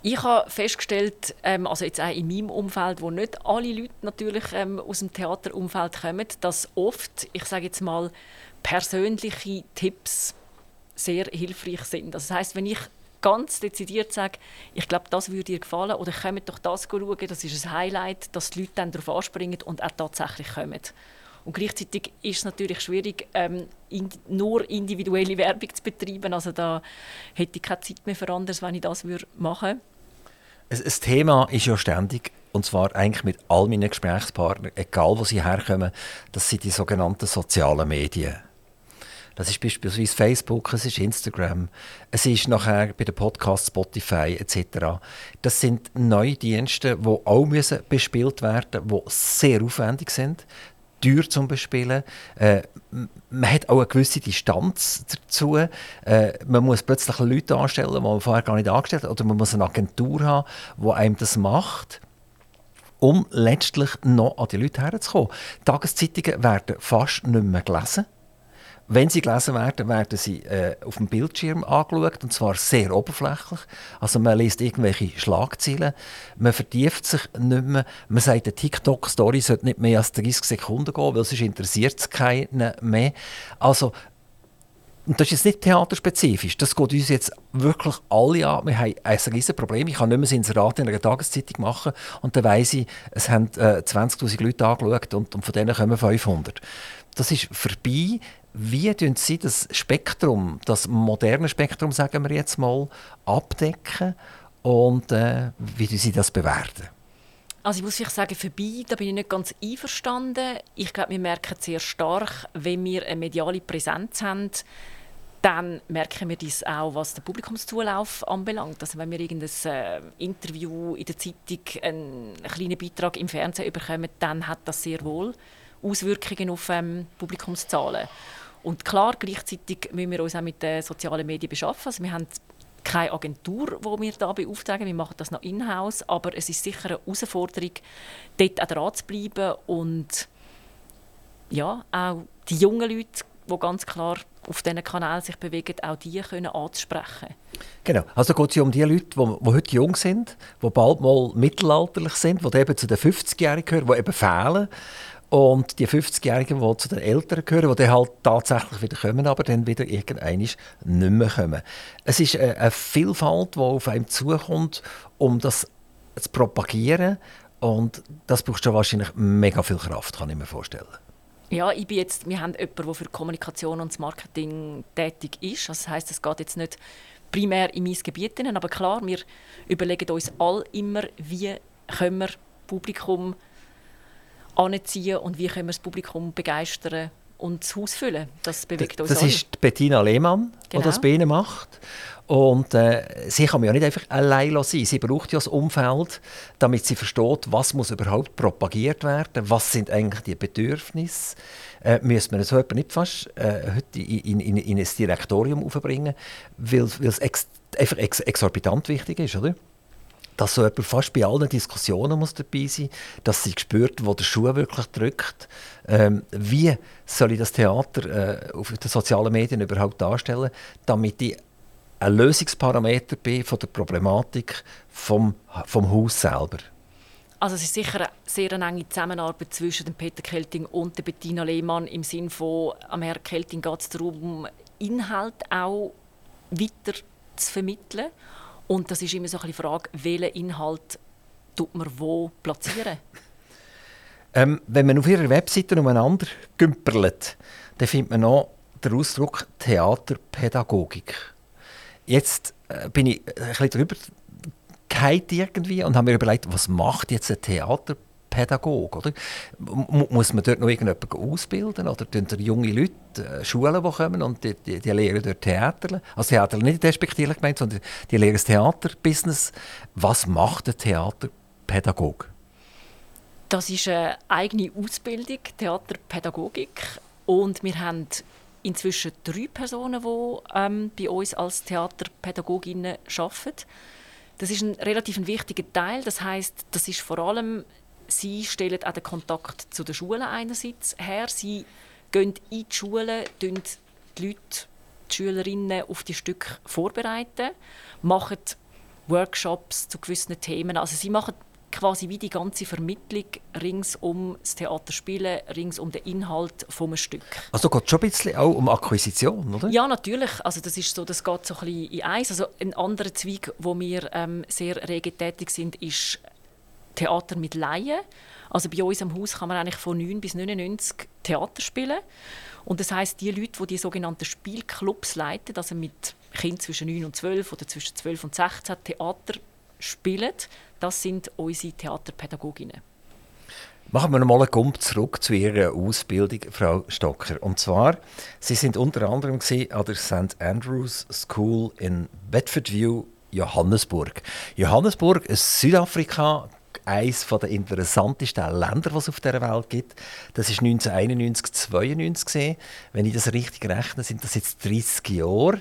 Ich habe festgestellt, ähm, also jetzt auch in meinem Umfeld, wo nicht alle Leute natürlich ähm, aus dem Theaterumfeld kommen, dass oft, ich sage jetzt mal, persönliche Tipps sehr hilfreich sind. Das heißt, wenn ich ganz dezidiert sage, ich glaube, das würde dir gefallen oder kommt doch das schauen, das ist ein Highlight, dass die Leute dann darauf anspringen und auch tatsächlich kommen. Und gleichzeitig ist es natürlich schwierig, ähm, in, nur individuelle Werbung zu betreiben. Also da hätte ich keine Zeit mehr für anderes, wenn ich das machen würde. Ein Thema ist ja ständig, und zwar eigentlich mit all meinen Gesprächspartnern, egal wo sie herkommen, das sind die sogenannten sozialen Medien. Das ist beispielsweise Facebook, es ist Instagram, es ist nachher bei den Podcasts Spotify etc. Das sind neue Dienste, die auch müssen bespielt werden müssen, die sehr aufwendig sind teuer zum Bespielen. Äh, man hat auch eine gewisse Distanz dazu. Äh, man muss plötzlich Leute anstellen, die man vorher gar nicht angestellt hat. Oder man muss eine Agentur haben, die einem das macht um letztlich noch an die Leute herzukommen. Tageszeitungen werden fast nicht mehr gelesen. Wenn sie gelesen werden, werden sie äh, auf dem Bildschirm angeschaut, und zwar sehr oberflächlich. Also man liest irgendwelche Schlagzeilen, man vertieft sich nicht mehr. Man sagt, eine TikTok-Story sollte nicht mehr als 30 Sekunden gehen, weil sonst interessiert es keinen mehr. Also, und das ist jetzt nicht theaterspezifisch. Das geht uns jetzt wirklich alle an. Wir haben ein riesiges Problem. Ich kann nicht mehr ein Inserat in einer Tageszeitung machen und dann weiss ich, es haben äh, 20'000 Leute angeschaut und, und von denen kommen 500. Das ist vorbei. Wie tun Sie das Spektrum, das moderne Spektrum, sagen wir jetzt mal, abdecken und äh, wie tun Sie das bewerten? Also ich muss vielleicht sagen, vorbei, da bin ich nicht ganz einverstanden. Ich glaube, wir merken sehr stark, wenn wir eine mediale Präsenz haben, dann merken wir das auch, was den Publikumszulauf anbelangt. Also wenn wir irgendein äh, Interview in der Zeitung, einen kleinen Beitrag im Fernsehen bekommen, dann hat das sehr wohl Auswirkungen auf ähm, Publikumszahlen. Und klar, gleichzeitig müssen wir uns auch mit den sozialen Medien beschaffen. Also wir haben keine Agentur, die wir da beauftragen. Wir machen das noch in-house. Aber es ist sicher eine Herausforderung, dort auch dran zu bleiben und ja, auch die jungen Leute, die ganz klar auf diesen Kanal sich bewegen, auch die können anzusprechen. Genau. Also geht es um die Leute, die heute jung sind, die bald mal mittelalterlich sind, die eben zu den 50-Jährigen gehören, die eben fehlen und die 50-Jährigen, die zu den Eltern gehören, die dann halt tatsächlich wieder kommen, aber dann wieder irgendwann nicht mehr kommen. Es ist eine Vielfalt, die auf einem zukommt, um das zu propagieren. Und das braucht schon wahrscheinlich mega viel Kraft, kann ich mir vorstellen. Ja, ich bin jetzt, wir haben jemanden, der für Kommunikation und Marketing tätig ist. Also das heißt, es geht jetzt nicht primär in mein Gebiet aber klar, wir überlegen uns all immer, wie können wir Publikum anziehen und wie können wir das Publikum begeistern und das Haus füllen. Das bewegt uns Das alle. ist Bettina Lehmann, Genau. die das bei Ihnen macht. Und äh, sie kann ja nicht einfach allein sein. Sie braucht ja das Umfeld, damit sie versteht, was muss überhaupt propagiert werden, was sind eigentlich die Bedürfnisse. Äh, müssen wir so jemanden nicht fast äh, heute in, in, in ein Direktorium aufbringen, weil weil es ex, einfach ex, exorbitant wichtig ist, oder? Dass so jemand fast bei allen Diskussionen muss dabei sein dass sie spürt, wo der Schuh wirklich drückt. Ähm, wie soll ich das Theater äh, auf den sozialen Medien überhaupt darstellen, damit ich ein Lösungsparameter bin von der Problematik vom, vom Haus selber. Also es ist sicher eine sehr enge Zusammenarbeit zwischen dem Peter Kelting und der Bettina Lehmann im Sinne von, am Herrn Kelting geht es darum, Inhalt auch weiter zu vermitteln. Und das ist immer so ein bisschen die Frage, welchen Inhalt tut man wo platzieren. Ähm, wenn man auf ihrer Webseite umeinander gümperlet, dann findet man noch den Ausdruck Theaterpädagogik. Jetzt äh, bin ich ein bisschen drüber gefallen irgendwie und habe mir überlegt, was macht jetzt ein Theaterpädagoge? Oder? Muss man dort noch irgendjemanden ausbilden? Oder tun junge Leute, äh, Schulen, die kommen und die, die, die lehren dort Theater? Also Theater nicht despektierlich gemeint, sondern die lehren das Theaterbusiness. Was macht ein Theaterpädagoge? Das ist eine eigene Ausbildung, Theaterpädagogik. Und wir haben inzwischen drei Personen, die ähm, bei uns als Theaterpädagoginnen arbeiten. Das ist ein relativ wichtiger Teil. Das heißt, das ist vor allem, sie stellen auch den Kontakt zu den Schulen einerseits her. Sie gehen in die Schulen, die Leute, die Schülerinnen auf die Stücke vorbereiten, machen Workshops zu gewissen Themen. Also sie machen quasi wie die ganze Vermittlung rings um das Theaterspielen, rings um den Inhalt vom Stück. Also geht schon ein bisschen auch um Akquisition, oder? Ja, natürlich. Also das ist so, das geht so ein bisschen in eins. Also ein anderer Zweig, wo wir ähm, sehr rege tätig sind, ist Theater mit Laien. Also bei uns am Haus kann man eigentlich von 9 bis 99 Theater spielen. Und das heißt, die Leute, die die sogenannten Spielclubs leiten, also mit Kindern zwischen 9 und 12 oder zwischen 12 und 16 Theater spielen, das sind unsere Theaterpädagoginnen. Machen wir noch mal einen Gump zurück zu Ihrer Ausbildung, Frau Stocker. Und zwar, Sie sind unter anderem an der St. Andrews School in Bedfordview, Johannesburg. Johannesburg ist Südafrika, eines der interessantesten Länder, die es auf der Welt gibt. Das ist 1991, 92 gesehen. Wenn ich das richtig rechne, sind das jetzt 30 Jahre.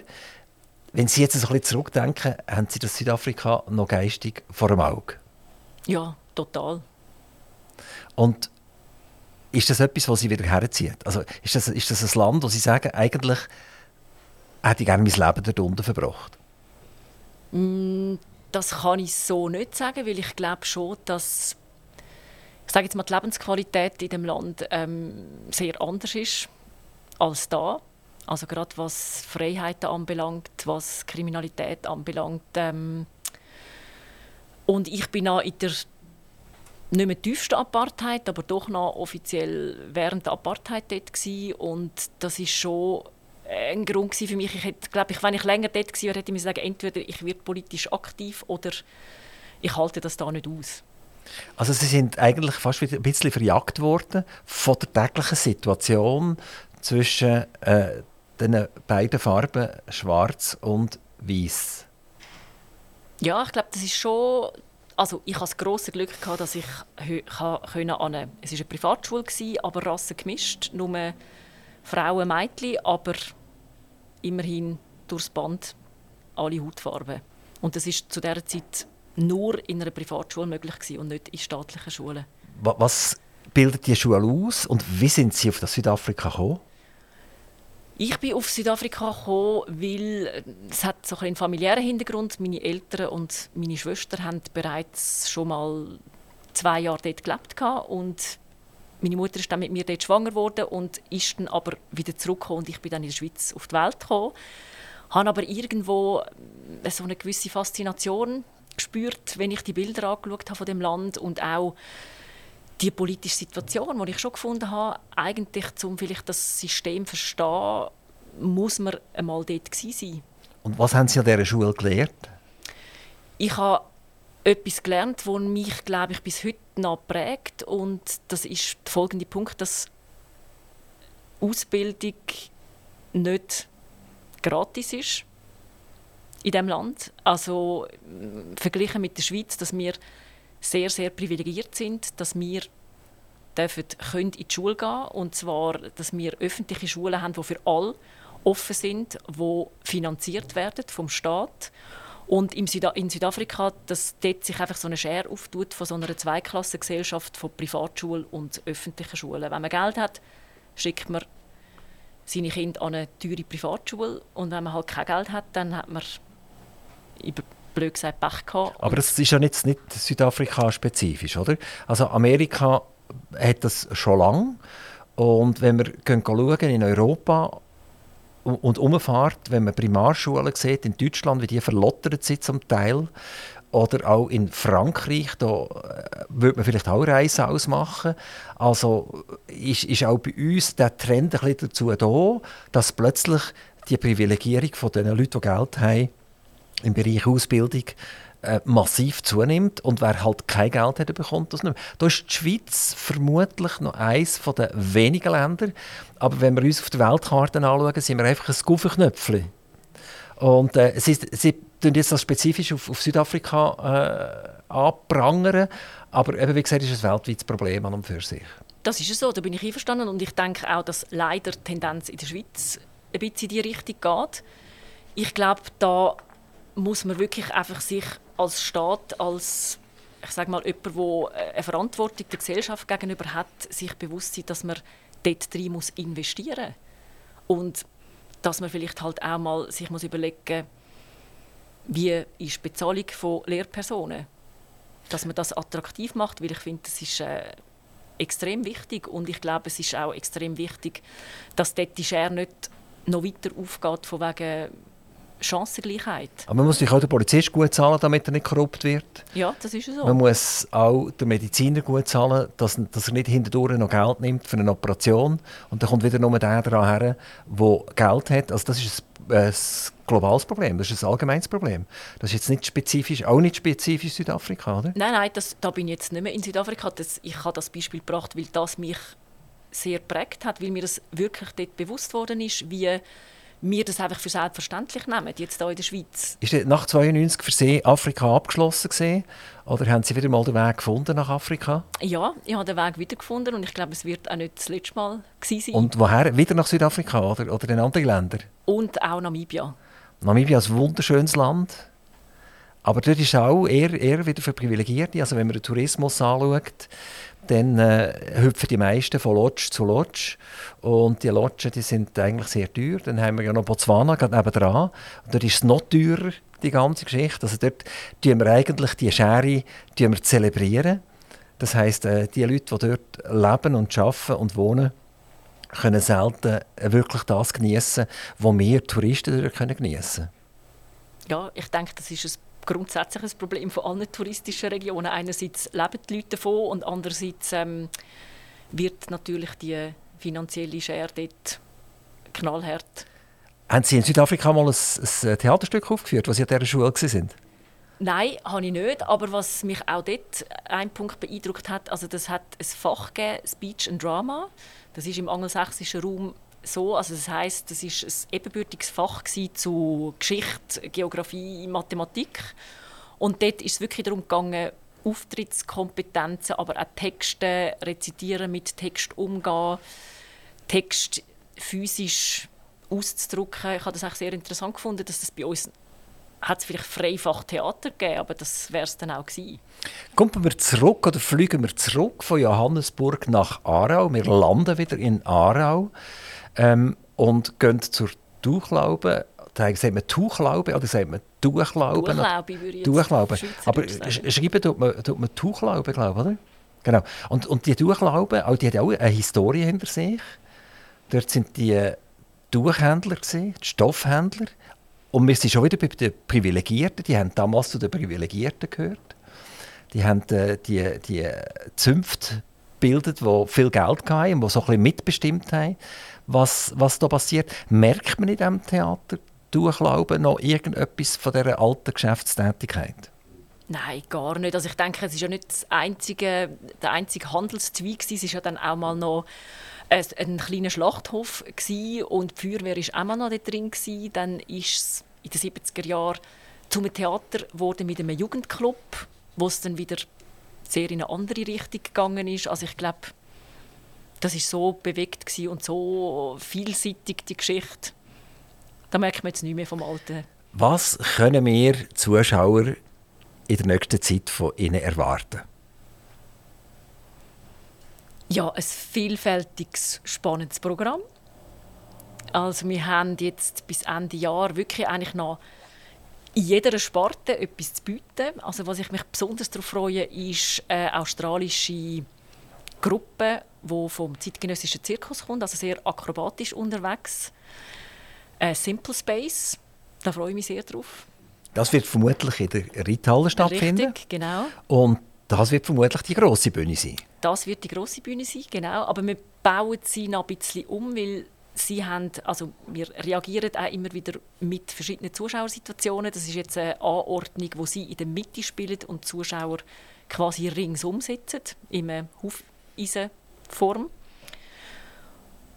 Wenn Sie jetzt ein bisschen zurückdenken, haben Sie das Südafrika noch geistig vor dem Auge? Ja, total. Und ist das etwas, was Sie wieder herzieht? Also ist das, ist das ein Land, wo Sie sagen, eigentlich hätte ich gerne mein Leben dort unten verbracht? Das kann ich so nicht sagen, weil ich glaube schon, dass ich sage jetzt mal, die Lebensqualität in dem Land ähm, sehr anders ist als da. Also gerade was Freiheiten anbelangt, was Kriminalität anbelangt. Ähm, und ich bin auch in der nicht mehr tiefsten Apartheid, aber doch noch offiziell während der Apartheid dort gewesen. und das ist schon ein Grund für mich. Ich hätte, glaube ich, wenn ich länger dort gewesen wäre, hätte ich mir sagen, entweder ich werde politisch aktiv oder ich halte das da nicht aus. Also Sie sind eigentlich fast wieder ein bisschen verjagt worden von der täglichen Situation zwischen äh, den beiden Farben Schwarz und Weiß. Ja, ich glaube, das ist schon. Also ich hatte das grosse Glück gehabt, dass ich können an eine, es war eine Privatschule gewesen, aber Rassen gemischt, nur Frauen, Mädchen, aber immerhin durchs Band alle Hautfarben. Und das ist zu dieser Zeit nur in einer Privatschule möglich gewesen und nicht in staatlichen Schulen. Wa- Was bildet die Schule aus und wie sind Sie auf das Südafrika gekommen? Ich bin auf Südafrika gekommen, weil äh, es hat so einen familiären Hintergrund. Meine Eltern und meine Schwester haben bereits schon mal zwei Jahre dort gelebt und meine Mutter ist dann mit mir dort schwanger geworden und ist dann aber wieder zurückgekommen und ich bin dann in der Schweiz auf die Welt gekommen. Habe aber irgendwo äh, so eine gewisse Faszination gespürt, wenn ich die Bilder angeschaut habe von dem Land und auch die politische Situation, die ich schon gefunden habe, eigentlich, um vielleicht das System zu verstehen, muss man einmal dort sein. Und was haben Sie an dieser Schule gelernt? Ich habe etwas gelernt, das mich, glaube ich, bis heute noch prägt. Und das ist der folgende Punkt, dass Ausbildung nicht gratis ist in diesem Land. Also verglichen mit der Schweiz, dass wir sehr, sehr privilegiert sind, dass wir dürfen, können in die Schule gehen und zwar, dass wir öffentliche Schulen haben, die für alle offen sind, die finanziert werden vom Staat und in Südafrika, dass dort sich einfach so eine Schere auftut von so einer Zweiklassengesellschaft von Privatschulen und öffentlichen Schulen. Wenn man Geld hat, schickt man seine Kinder an eine teure Privatschule und wenn man halt kein Geld hat, dann hat man über blöd gesagt Pech gehabt. Aber das ist ja nicht, nicht Südafrika-spezifisch, oder? Also Amerika hat das schon lange und wenn wir schauen in Europa und umfahrt, wenn man Primarschulen sieht in Deutschland, wie die verlottert sind zum Teil, oder auch in Frankreich, da äh, würde man vielleicht auch Reisen ausmachen. Also ist, ist auch bei uns der Trend ein bisschen dazu da, dass plötzlich die Privilegierung von den Leuten, die Geld haben, im Bereich Ausbildung äh, massiv zunimmt und wer halt kein Geld hat, bekommt das nicht mehr. Da ist die Schweiz vermutlich noch eines der wenigen Länder, aber wenn wir uns auf der Weltkarte anschauen, sind wir einfach ein Guffenknöpfchen. Und äh, sie, sie tun jetzt das spezifisch auf, auf Südafrika äh, anprangern, aber eben, wie gesagt, ist es ein weltweites Problem an und für sich. Das ist es so, da bin ich einverstanden und ich denke auch, dass leider die Tendenz in der Schweiz ein bisschen in die Richtung geht. Ich glaube, da muss man wirklich einfach sich als Staat, als ich sage mal, jemand, der eine Verantwortung der Gesellschaft gegenüber hat, sich bewusst sein, dass man dort drin muss investieren muss. Und dass man vielleicht halt auch mal sich muss überlegen wie ist die Bezahlung von Lehrpersonen. Dass man das attraktiv macht, weil ich finde, das ist äh, extrem wichtig. Und ich glaube, es ist auch extrem wichtig, dass dort die Schere nicht noch weiter aufgeht, von wegen Chancengleichheit. Aber man muss sich auch den Polizist gut zahlen, damit er nicht korrupt wird. Ja, das ist so. Man muss auch den Mediziner gut zahlen, dass, dass er nicht hinterdurch noch Geld nimmt für eine Operation. Und dann kommt wieder nur der dran her, der Geld hat. Also das ist ein, ein globales Problem, das ist ein allgemeines Problem. Das ist jetzt nicht spezifisch, auch nicht spezifisch Südafrika, oder? Nein, nein, das, da bin ich jetzt nicht mehr in Südafrika. Das, ich habe das Beispiel gebracht, weil das mich sehr prägt hat, weil mir das wirklich dort bewusst worden ist, wie wir das einfach für selbstverständlich nehmen, jetzt hier in der Schweiz. Ist nach 1992 für Sie Afrika abgeschlossen gewesen? Oder haben Sie wieder mal den Weg gefunden nach Afrika? Ja, ich habe den Weg wieder gefunden und ich glaube, es wird auch nicht das letzte Mal sein. Und woher? Wieder nach Südafrika oder, oder in andere Länder? Und auch Namibia. Namibia ist ein wunderschönes Land. Aber dort ist auch eher, eher wieder für Privilegierte. Also wenn man den Tourismus anschaut, dann äh, hüpfen die meisten von Lodge zu Lodge. Und die Lodgen die sind eigentlich sehr teuer. Dann haben wir ja noch Botswana gerade nebenan. Und dort ist es noch teurer, die ganze Geschichte. Also dort tun wir eigentlich die Schere tun wir zelebrieren. Das heisst, äh, die Leute, die dort leben und arbeiten und wohnen, können selten wirklich das genießen, was wir Touristen dort genießen können. Ja, ich denke, das ist ein grundsätzlich ein Problem von allen touristischen Regionen. Einerseits leben die Leute davon und andererseits ähm, wird natürlich die finanzielle Schere dort knallhart. Haben Sie in Südafrika mal ein, ein Theaterstück aufgeführt, was Sie an dieser Schule waren? Nein, habe ich nicht. Aber was mich auch dort ein Punkt beeindruckt hat, also das hat ein Fach gegeben, Speech and Drama. Das ist im angelsächsischen Raum so, also das heißt, das ist ein ebenbürtiges Fach zu Geschichte, Geografie, Mathematik. Und dort ist es wirklich darum gegangen, Auftrittskompetenzen, aber auch Texte rezitieren, mit Text umgehen, Text physisch auszudrücken. Ich habe das auch sehr interessant gefunden, dass das bei uns hat es vielleicht Freifach Theater gegeben, aber das wäre es dann auch gewesen. Kommen wir zurück oder fliegen wir zurück von Johannesburg nach Aarau. Wir landen wieder in Aarau ähm, und gehen zur Tuchlaube. Da sagt man Tuchlaube oder sagt man Tuchlaube? Tuchlaube würde ich Tuchlaube. Aber schreiben tut man, tut man Tuchlaube, glaube ich, oder? Genau. Und, und die Tuchlaube, auch, die hat auch eine Historie hinter sich. Dort sind die Tuchhändler, die Stoffhändler. Und wir sind schon wieder bei den Privilegierten. Die haben damals zu den Privilegierten gehört. Die haben äh, die, die Zünft gebildet, die viel Geld haben und die so ein bisschen mitbestimmt haben, was, was da passiert. Merkt man in diesem Theater, du glaube noch irgendetwas von dieser alten Geschäftstätigkeit? Nein, gar nicht. Also ich denke, es ist ja nicht das einzige, der einzige Handelszweig. Es war ja dann auch mal noch ein, ein kleiner Schlachthof und die Feuerwehr war auch mal noch da drin. Gewesen. Dann ist es in den 70er Jahren zum Theater geworden mit einem Jugendclub, wo es dann wieder sehr in eine andere Richtung gegangen ist. Also ich glaube, das ist so bewegt und so vielseitig die Geschichte. Da merkt man jetzt nicht mehr vom Alten. Was können wir Zuschauer in der nächsten Zeit von Ihnen erwarten? Ja, ein vielfältiges, spannendes Programm. Also wir haben jetzt bis Ende Jahr wirklich eigentlich noch in jeder Sparte etwas zu bieten. Also was ich mich besonders darauf freue, ist eine australische Gruppe, die vom zeitgenössischen Zirkus kommt, also sehr akrobatisch unterwegs. Äh, Simple Space, da freue ich mich sehr drauf. Das wird vermutlich in der Reithalle stattfinden. Richtig, genau. Und das wird vermutlich die große Bühne sein. Das wird die große Bühne sein, genau. Aber wir bauen sie noch ein bisschen um, weil sie haben, also wir reagieren auch immer wieder mit verschiedenen Zuschauersituationen. Das ist jetzt eine Anordnung, wo sie in der Mitte spielen und die Zuschauer quasi ringsum sitzen, in einer Hufeisenform.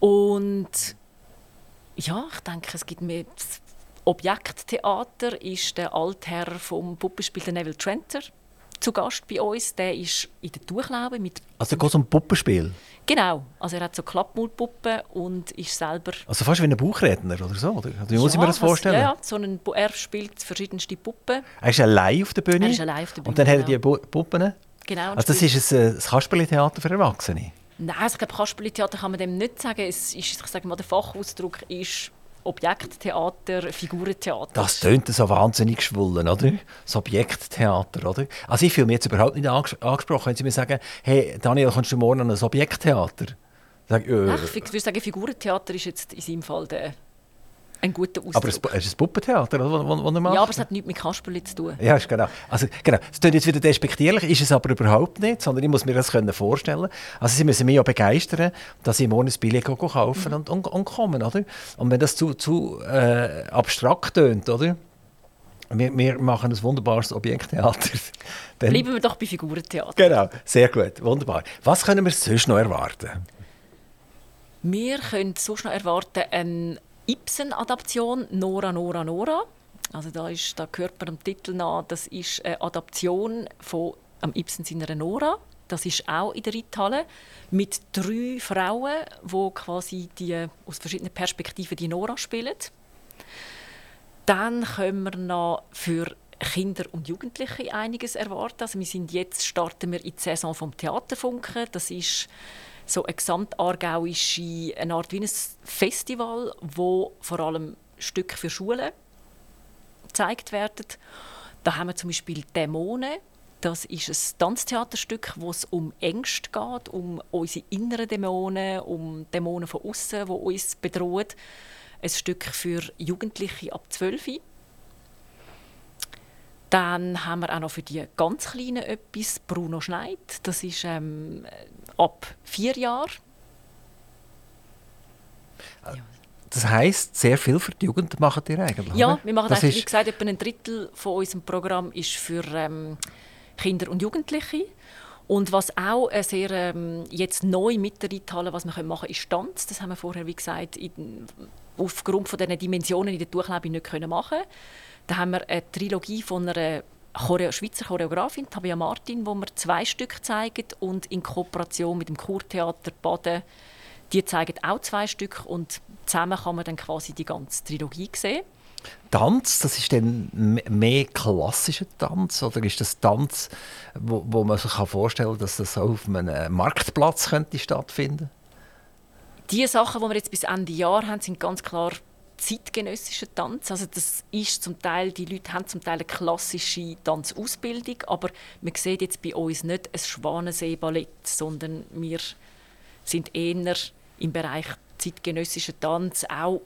Und ja, ich denke, es gibt mehr Objekttheater ist der Altherr vom Puppenspiel Neville Trenter zu Gast bei uns. Der ist in der Tuchlaube mit... Also geht es um Puppenspiel? Genau. Also er hat so Klappmulpuppen und ist selber... Also fast wie ein Buchredner oder so? Oder? Wie muss ich mir das vorstellen? ja, ja. So ein, er spielt verschiedenste Puppen. Er ist allein auf der Bühne? Er ist allein auf der Bühne, Und dann genau. hat er die Puppen? Genau. Also das ist ein, ein Kasperli-Theater für Erwachsene? Nein, also ich glaube, Kasperli-Theater kann man dem nicht sagen. Es ist, ich sage mal, der Fachausdruck ist Objekttheater, Figurentheater. Das tönt so wahnsinnig geschwollen, oder? Das Objekttheater, oder? Also ich fühle mich jetzt überhaupt nicht anges angesprochen, wenn Sie mir sagen, hey Daniel, kommst du morgen an ein Objekttheater? Sag, äh, Ach, ich würde sagen, Figurentheater ist jetzt in seinem Fall der, ein guter Ausdruck. aber es ist ein Puppentheater, wo er macht? ja, aber es hat nichts mit Kasperli zu tun. Ja, ist genau. Also, genau. Es klingt jetzt wieder despektierlich, ist es aber überhaupt nicht, sondern ich muss mir das können vorstellen. Also Sie müssen mich ja begeistern, dass ich morgen ein Billett kaufen und, und, und kommen, oder? Und wenn das zu, zu äh, abstrakt tönt, oder? Wir, wir machen ein wunderbares Objekttheater. Dann, Bleiben wir doch bei Figurentheater. genau, sehr gut, wunderbar. Was können wir sonst noch erwarten? Wir können sonst noch erwarten eine Ibsen-Adaption «Nora, Nora, Nora». Also da, ist, da hört dem Titel nach, das ist eine Adaption von am Ibsen seiner Nora. Das ist auch in der Reithalle mit drei Frauen, die quasi die, aus verschiedenen Perspektiven die Nora spielen. Dann können wir noch für Kinder und Jugendliche einiges erwarten. Also wir sind jetzt starten wir in die Saison vom Theaterfunken. Das ist so eine gesamtargauische eine Art wie ein Festival, wo vor allem Stücke für Schulen gezeigt werden. Da haben wir zum Beispiel Dämonen. Das ist ein Tanztheaterstück, wo es um Ängste geht, um unsere inneren Dämonen, um Dämonen von außen, die uns bedrohen. Ein Stück für Jugendliche ab 12. Dann haben wir auch noch für die ganz Kleinen etwas, Bruno Schneid. Das ist ähm, ab vier Jahren. Das heisst, sehr viel für die Jugend macht ihr eigentlich, Ja, oder? wir machen das eigentlich, wie gesagt, etwa ein Drittel von unserem Programm ist für ähm, Kinder und Jugendliche. Und was auch äh, sehr ähm, jetzt neu mit der Reithalle, was wir machen können, ist Tanz. Das haben wir vorher, wie gesagt, in, aufgrund von diesen Dimensionen in der Durchlaube nicht können machen. Da haben wir eine Trilogie von einer Choreo Schweizer Choreografin, Tabia Martin, wo wir zwei Stück zeigen und in Kooperation mit dem Kurtheater Baden, die zeigen auch zwei Stück und zusammen kann man dann quasi die ganze Trilogie sehen. Tanz, das ist dann mehr klassischer Tanz oder ist das Tanz, wo, wo man sich vorstellen kann, dass das auf einem Marktplatz könnte stattfinden? Die Sachen, die wir jetzt bis Ende Jahr haben, sind ganz klar zeitgenössischer Tanz. Also das ist zum Teil, die Leute haben zum Teil eine klassische Tanzausbildung, aber man sieht jetzt bei uns nicht ein Schwanensee-Ballett, sondern wir sind eher im Bereich zeitgenössischer Tanz auch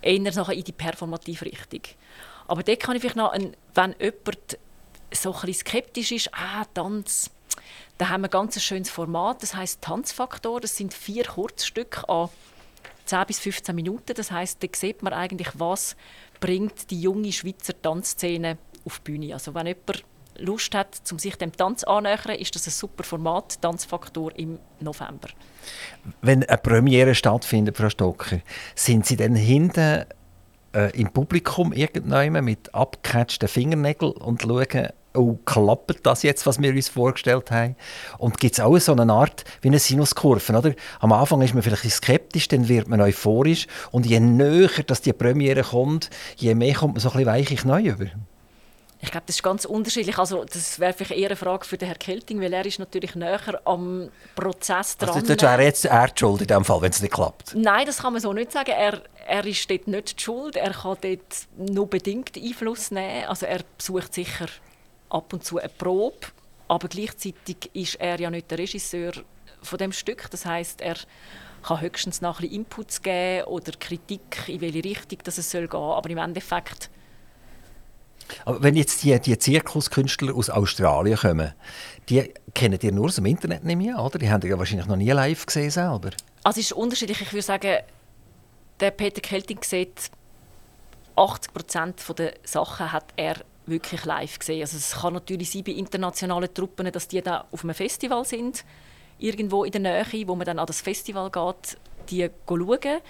eher nachher in die performative Richtung. Aber dort kann ich vielleicht noch, wenn jemand so ein skeptisch ist, ah, Tanz, Da haben wir ein ganz schönes Format, das heißt Tanzfaktor. Das sind vier Kurzstücke an 10 bis 15 Minuten. Das heißt, da sieht man eigentlich, was bringt die junge Schweizer Tanzszene auf die Bühne. Also wenn jemand Lust hat, um sich dem Tanz annähern, ist das ein super Format, Tanzfaktor im November. Wenn eine Premiere stattfindet, Frau Stocker, sind Sie dann hinten äh, im Publikum irgendjemand mit abgecatchten Fingernägeln und schauen, oh, klappt das jetzt, was wir uns vorgestellt haben? Und gibt es auch so eine Art wie eine Sinuskurve, oder? Am Anfang ist man vielleicht skeptisch, dann wird man euphorisch und je näher dass die Premiere kommt, je mehr kommt man so ein bisschen weichig neu über. Ich glaube, das ist ganz unterschiedlich. Also, das wäre vielleicht eher eine Frage für den Herrn Kelting, weil er ist natürlich näher am Prozess dran. Also, das wäre jetzt er die Schuld in dem Fall, wenn es nicht klappt? Nein, das kann man so nicht sagen. Er, er ist dort nicht die Schuld. Er kann dort nur bedingt Einfluss nehmen. Also, er besucht sicher ab und zu eine Probe, aber gleichzeitig ist er ja nicht der Regisseur von dem Stück. Das heißt, er kann höchstens noch ein bisschen Inputs geben oder Kritik, in welche Richtung das es soll gehen. Aber im Endeffekt aber wenn jetzt die, die Zirkuskünstler aus Australien kommen, die kennen ihr nur aus dem Internet nicht mehr, oder? Die haben ja wahrscheinlich noch nie live gesehen selber. Also es ist unterschiedlich. Ich würde sagen, der Peter Kelting sieht 80 Prozent der Sachen hat er wirklich live gesehen. Also es kann natürlich sein bei internationalen Truppen, dass die da auf einem Festival sind, irgendwo in der Nähe, wo man dann an das Festival geht, die schauen.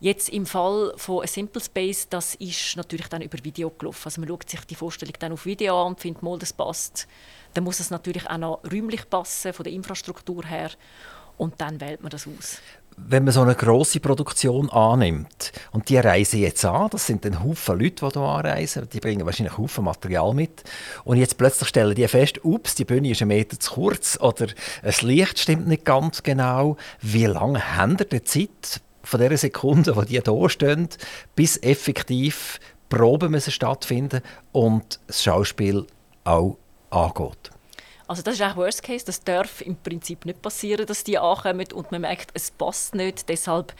Jetzt im Fall von A Simple Space, das ist natürlich dann über Video gelaufen. Also man schaut sich die Vorstellung dann auf Video an und findet mal, das passt. Dann muss es natürlich auch noch räumlich passen, von der Infrastruktur her. Und dann wählt man das aus. Wenn man so eine große Produktion annimmt und die reisen jetzt an, das sind dann Haufen Leute, die hier anreisen, die bringen wahrscheinlich Haufen Material mit und jetzt plötzlich stellen die fest, ups, die Bühne ist ein Meter zu kurz oder das Licht stimmt nicht ganz genau. Wie lange haben ihr Zeit, von der Sekunde, wo die hier stehen, bis effektiv Proben müssen stattfinden und das Schauspiel auch angeht. Also das ist auch Worst Case. Das darf im Prinzip nicht passieren, dass die ankommen und man merkt, es passt nicht. Deshalb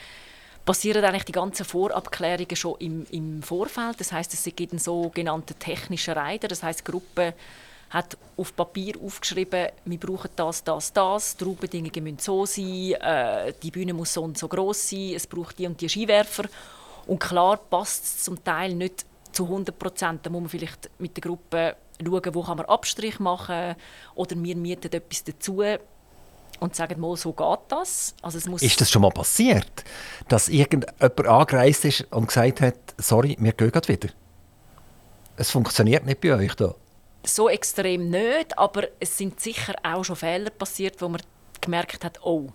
passieren eigentlich die ganzen Vorabklärungen schon im, im Vorfeld. Das heißt, es gibt einen sogenannten technischen Reiter. Das heißt, Gruppe hat auf Papier aufgeschrieben, wir brauchen das, das, das, die Raubedingungen müssen so sein, äh, die Bühne muss so und so groß sein, es braucht die und die Skiwerfer. Und klar passt es zum Teil nicht zu 100 Prozent. Da muss man vielleicht mit der Gruppe schauen, wo kann man Abstrich machen oder wir mieten etwas dazu und sagen mal, so geht das. Also es muss ist das schon mal passiert, dass irgendjemand angereist ist und gesagt hat, sorry, wir gehen wieder? Es funktioniert nicht bei euch da so extrem nicht, aber es sind sicher auch schon Fehler passiert, wo man gemerkt hat, oh,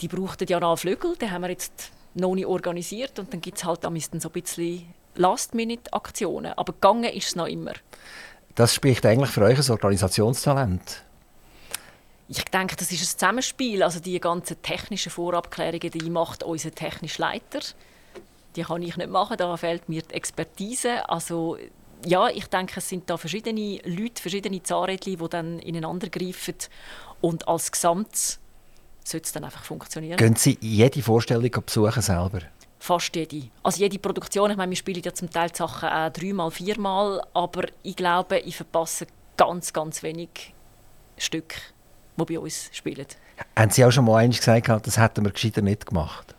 die brauchten ja noch einen Flügel, den haben wir jetzt noch nicht organisiert und dann gibt es halt so ein bisschen Last-Minute-Aktionen. Aber gegangen ist es noch immer. Das spricht eigentlich für euch ein Organisationstalent. Ich denke, das ist ein Zusammenspiel. Also die ganzen technischen Vorabklärungen, die macht unser technischer Leiter. Die kann ich nicht machen, da fehlt mir die Expertise. Also ja, ich denke, es sind da verschiedene Leute, verschiedene Zahnrädchen, die dann ineinander greifen und als Gesamt sollte es dann einfach funktionieren. Gehen Sie jede Vorstellung besuchen selber? Fast jede. Also jede Produktion, ich meine, wir spielen ja zum Teil die Sachen auch dreimal, viermal, aber ich glaube, ich verpasse ganz, ganz wenig Stücke, die bei uns spielen. Haben Sie auch schon mal gesagt, das hätten wir gescheiter nicht gemacht?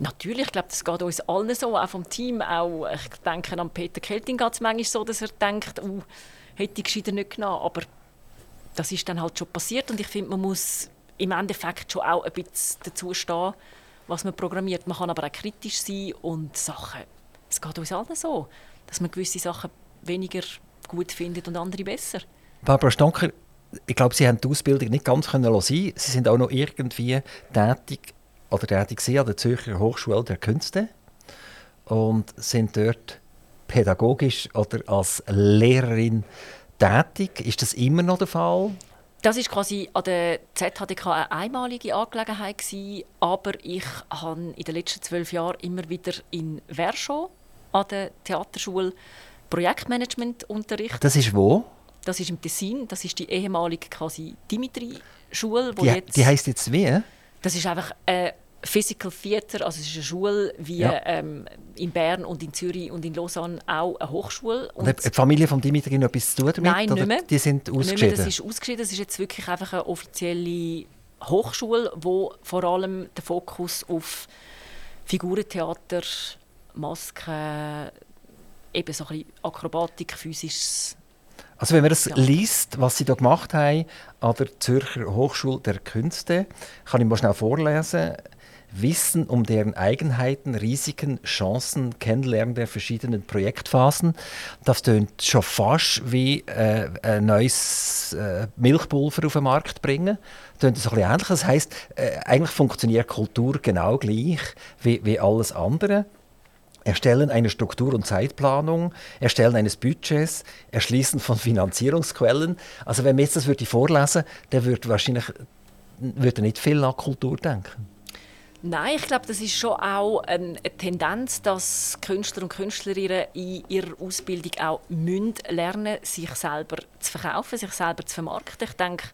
Natürlich, ich glaube, das geht uns allen so, auch vom Team. Auch, ich denke, an Peter Kelting geht es manchmal so, dass er denkt, uh, hätte ich gescheiter nicht genommen. Aber das ist dann halt schon passiert und ich finde, man muss im Endeffekt schon auch ein bisschen dazu stehen, was man programmiert. Man kann aber auch kritisch sein und Sachen, es geht uns allen so, dass man gewisse Sachen weniger gut findet und andere besser. Barbara Stonker, ich glaube, Sie haben die Ausbildung nicht ganz können Sie sind auch noch irgendwie tätig oder tätig an der Zürcher Hochschule der Künste und sind dort pädagogisch oder als Lehrerin tätig. Ist das immer noch der Fall? Das ist quasi an der ZHDK eine einmalige Angelegenheit gewesen, aber ich habe in den letzten zwölf Jahren immer wieder in Verscho an der Theaterschule Projektmanagement unterrichtet. Das ist wo? Das ist im Tessin. Das ist die ehemalige quasi Dimitri-Schule. Die, die heißt jetzt wie? Das ist einfach eine Physical Theater, also es ist eine Schule wie Ja. ähm, in Bern und in Zürich und in Lausanne auch eine Hochschule. Und hat die Familie von Dimitri noch etwas zu tun damit? Nein, nicht mehr. Die sind Nicht mehr, ausgeschieden? das ist ausgeschieden. Das ist jetzt wirklich einfach eine offizielle Hochschule, wo vor allem der Fokus auf Figurentheater, Masken, eben so ein bisschen Akrobatik, physisches. Also wenn man das Ja. liest, was sie da gemacht haben an der Zürcher Hochschule der Künste, kann ich mal schnell vorlesen. Wissen um deren Eigenheiten, Risiken, Chancen, Kennenlernen der verschiedenen Projektphasen. Das tönt schon fast wie äh, ein neues äh, Milchpulver auf den Markt bringen. Tönt so ein ähnlich. Das heisst, äh, eigentlich funktioniert Kultur genau gleich wie, wie alles andere. Erstellen einer Struktur- und Zeitplanung, Erstellen eines Budgets, Erschließen von Finanzierungsquellen. Also wenn man jetzt das würde vorlesen, dann würde wahrscheinlich würde nicht viel an Kultur denken. Nein, ich glaube, das ist schon auch eine eine Tendenz, dass Künstler und Künstlerinnen in ihrer Ausbildung auch müssen lernen sich selber zu verkaufen, sich selber zu vermarkten. Ich denke,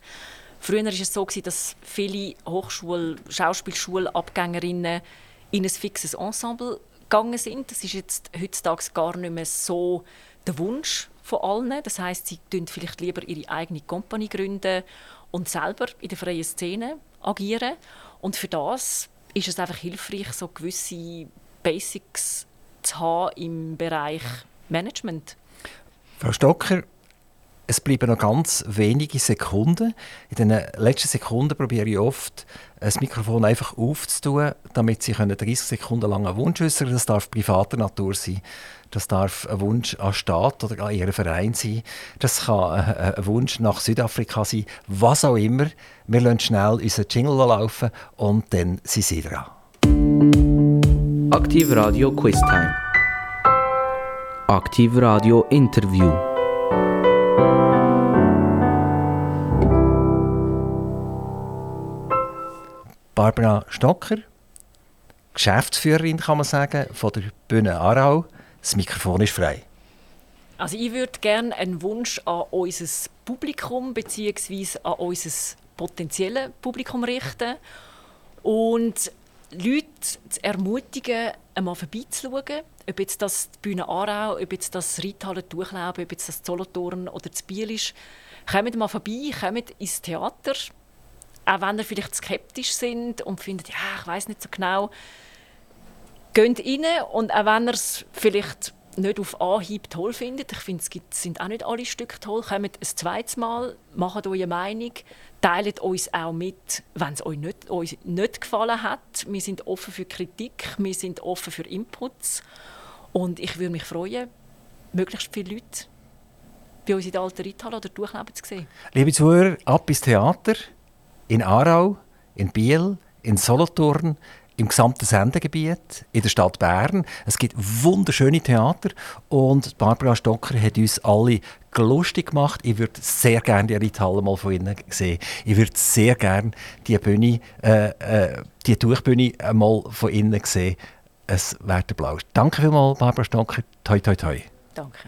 früher war es so, dass viele Hochschul-, Schauspielschulabgängerinnen in ein fixes Ensemble gegangen sind. Das ist jetzt heutzutage gar nicht mehr so der Wunsch von allen. Das heißt, sie gründen vielleicht lieber ihre eigene Kompanie gründen und selber in der freien Szene agieren. Und für das ist es einfach hilfreich, so gewisse Basics zu haben im Bereich Management. Frau Stocker, es bleiben noch ganz wenige Sekunden. In den letzten Sekunden probiere ich oft, das Mikrofon einfach aufzutun, damit Sie können 30 Sekunden lang einen Wunsch äußern Das darf privater Natur sein. Das darf ein Wunsch an Staat oder an Ihren Verein sein. Das kann ein Wunsch nach Südafrika sein. Was auch immer. Wir lassen schnell unseren Jingle laufen und dann sind Sie dran. Aktiv Radio Quiz Time. Aktiv Radio Interview. Barbara Stocker, Geschäftsführerin kann man sagen, von der Bühne Aarau. Das Mikrofon ist frei. Also ich würde gerne einen Wunsch an unser Publikum bzw. an unser potenzielles Publikum richten und Leute zu ermutigen, einmal vorbeizuschauen. Ob jetzt das die Bühne Aarau, ob jetzt das Reithalle Durchlauben, ob jetzt das Solothurn oder das Biel ist. Kommt mal vorbei, kommt ins Theater. Auch wenn ihr vielleicht skeptisch sind und findet, ja, ich weiß nicht so genau. Geht rein und auch wenn ihr es vielleicht nicht auf Anhieb toll findet, ich finde, es sind auch nicht alle Stücke toll, kommt ein zweites Mal, macht eure Meinung, teilt uns auch mit, wenn es euch nicht, euch nicht gefallen hat. Wir sind offen für Kritik, wir sind offen für Inputs und ich würde mich freuen, möglichst viele Leute bei uns in der alten Reithalle oder Durchleben zu sehen. Liebe Zuhörer, ab ins Theater in Aarau, in Biel, in Solothurn, im gesamten Sendegebiet, in der Stadt Bern. Es gibt wunderschöne Theater und Barbara Stocker hat uns alle lustig gemacht. Ich würde sehr gerne die Reithalle mal von innen sehen. Ich würde sehr gerne die Bühne, äh, äh, die Tuchbühne mal von innen sehen. Es der Blau. Danke vielmals, Barbara Stocker. Toi, toi, toi. Danke.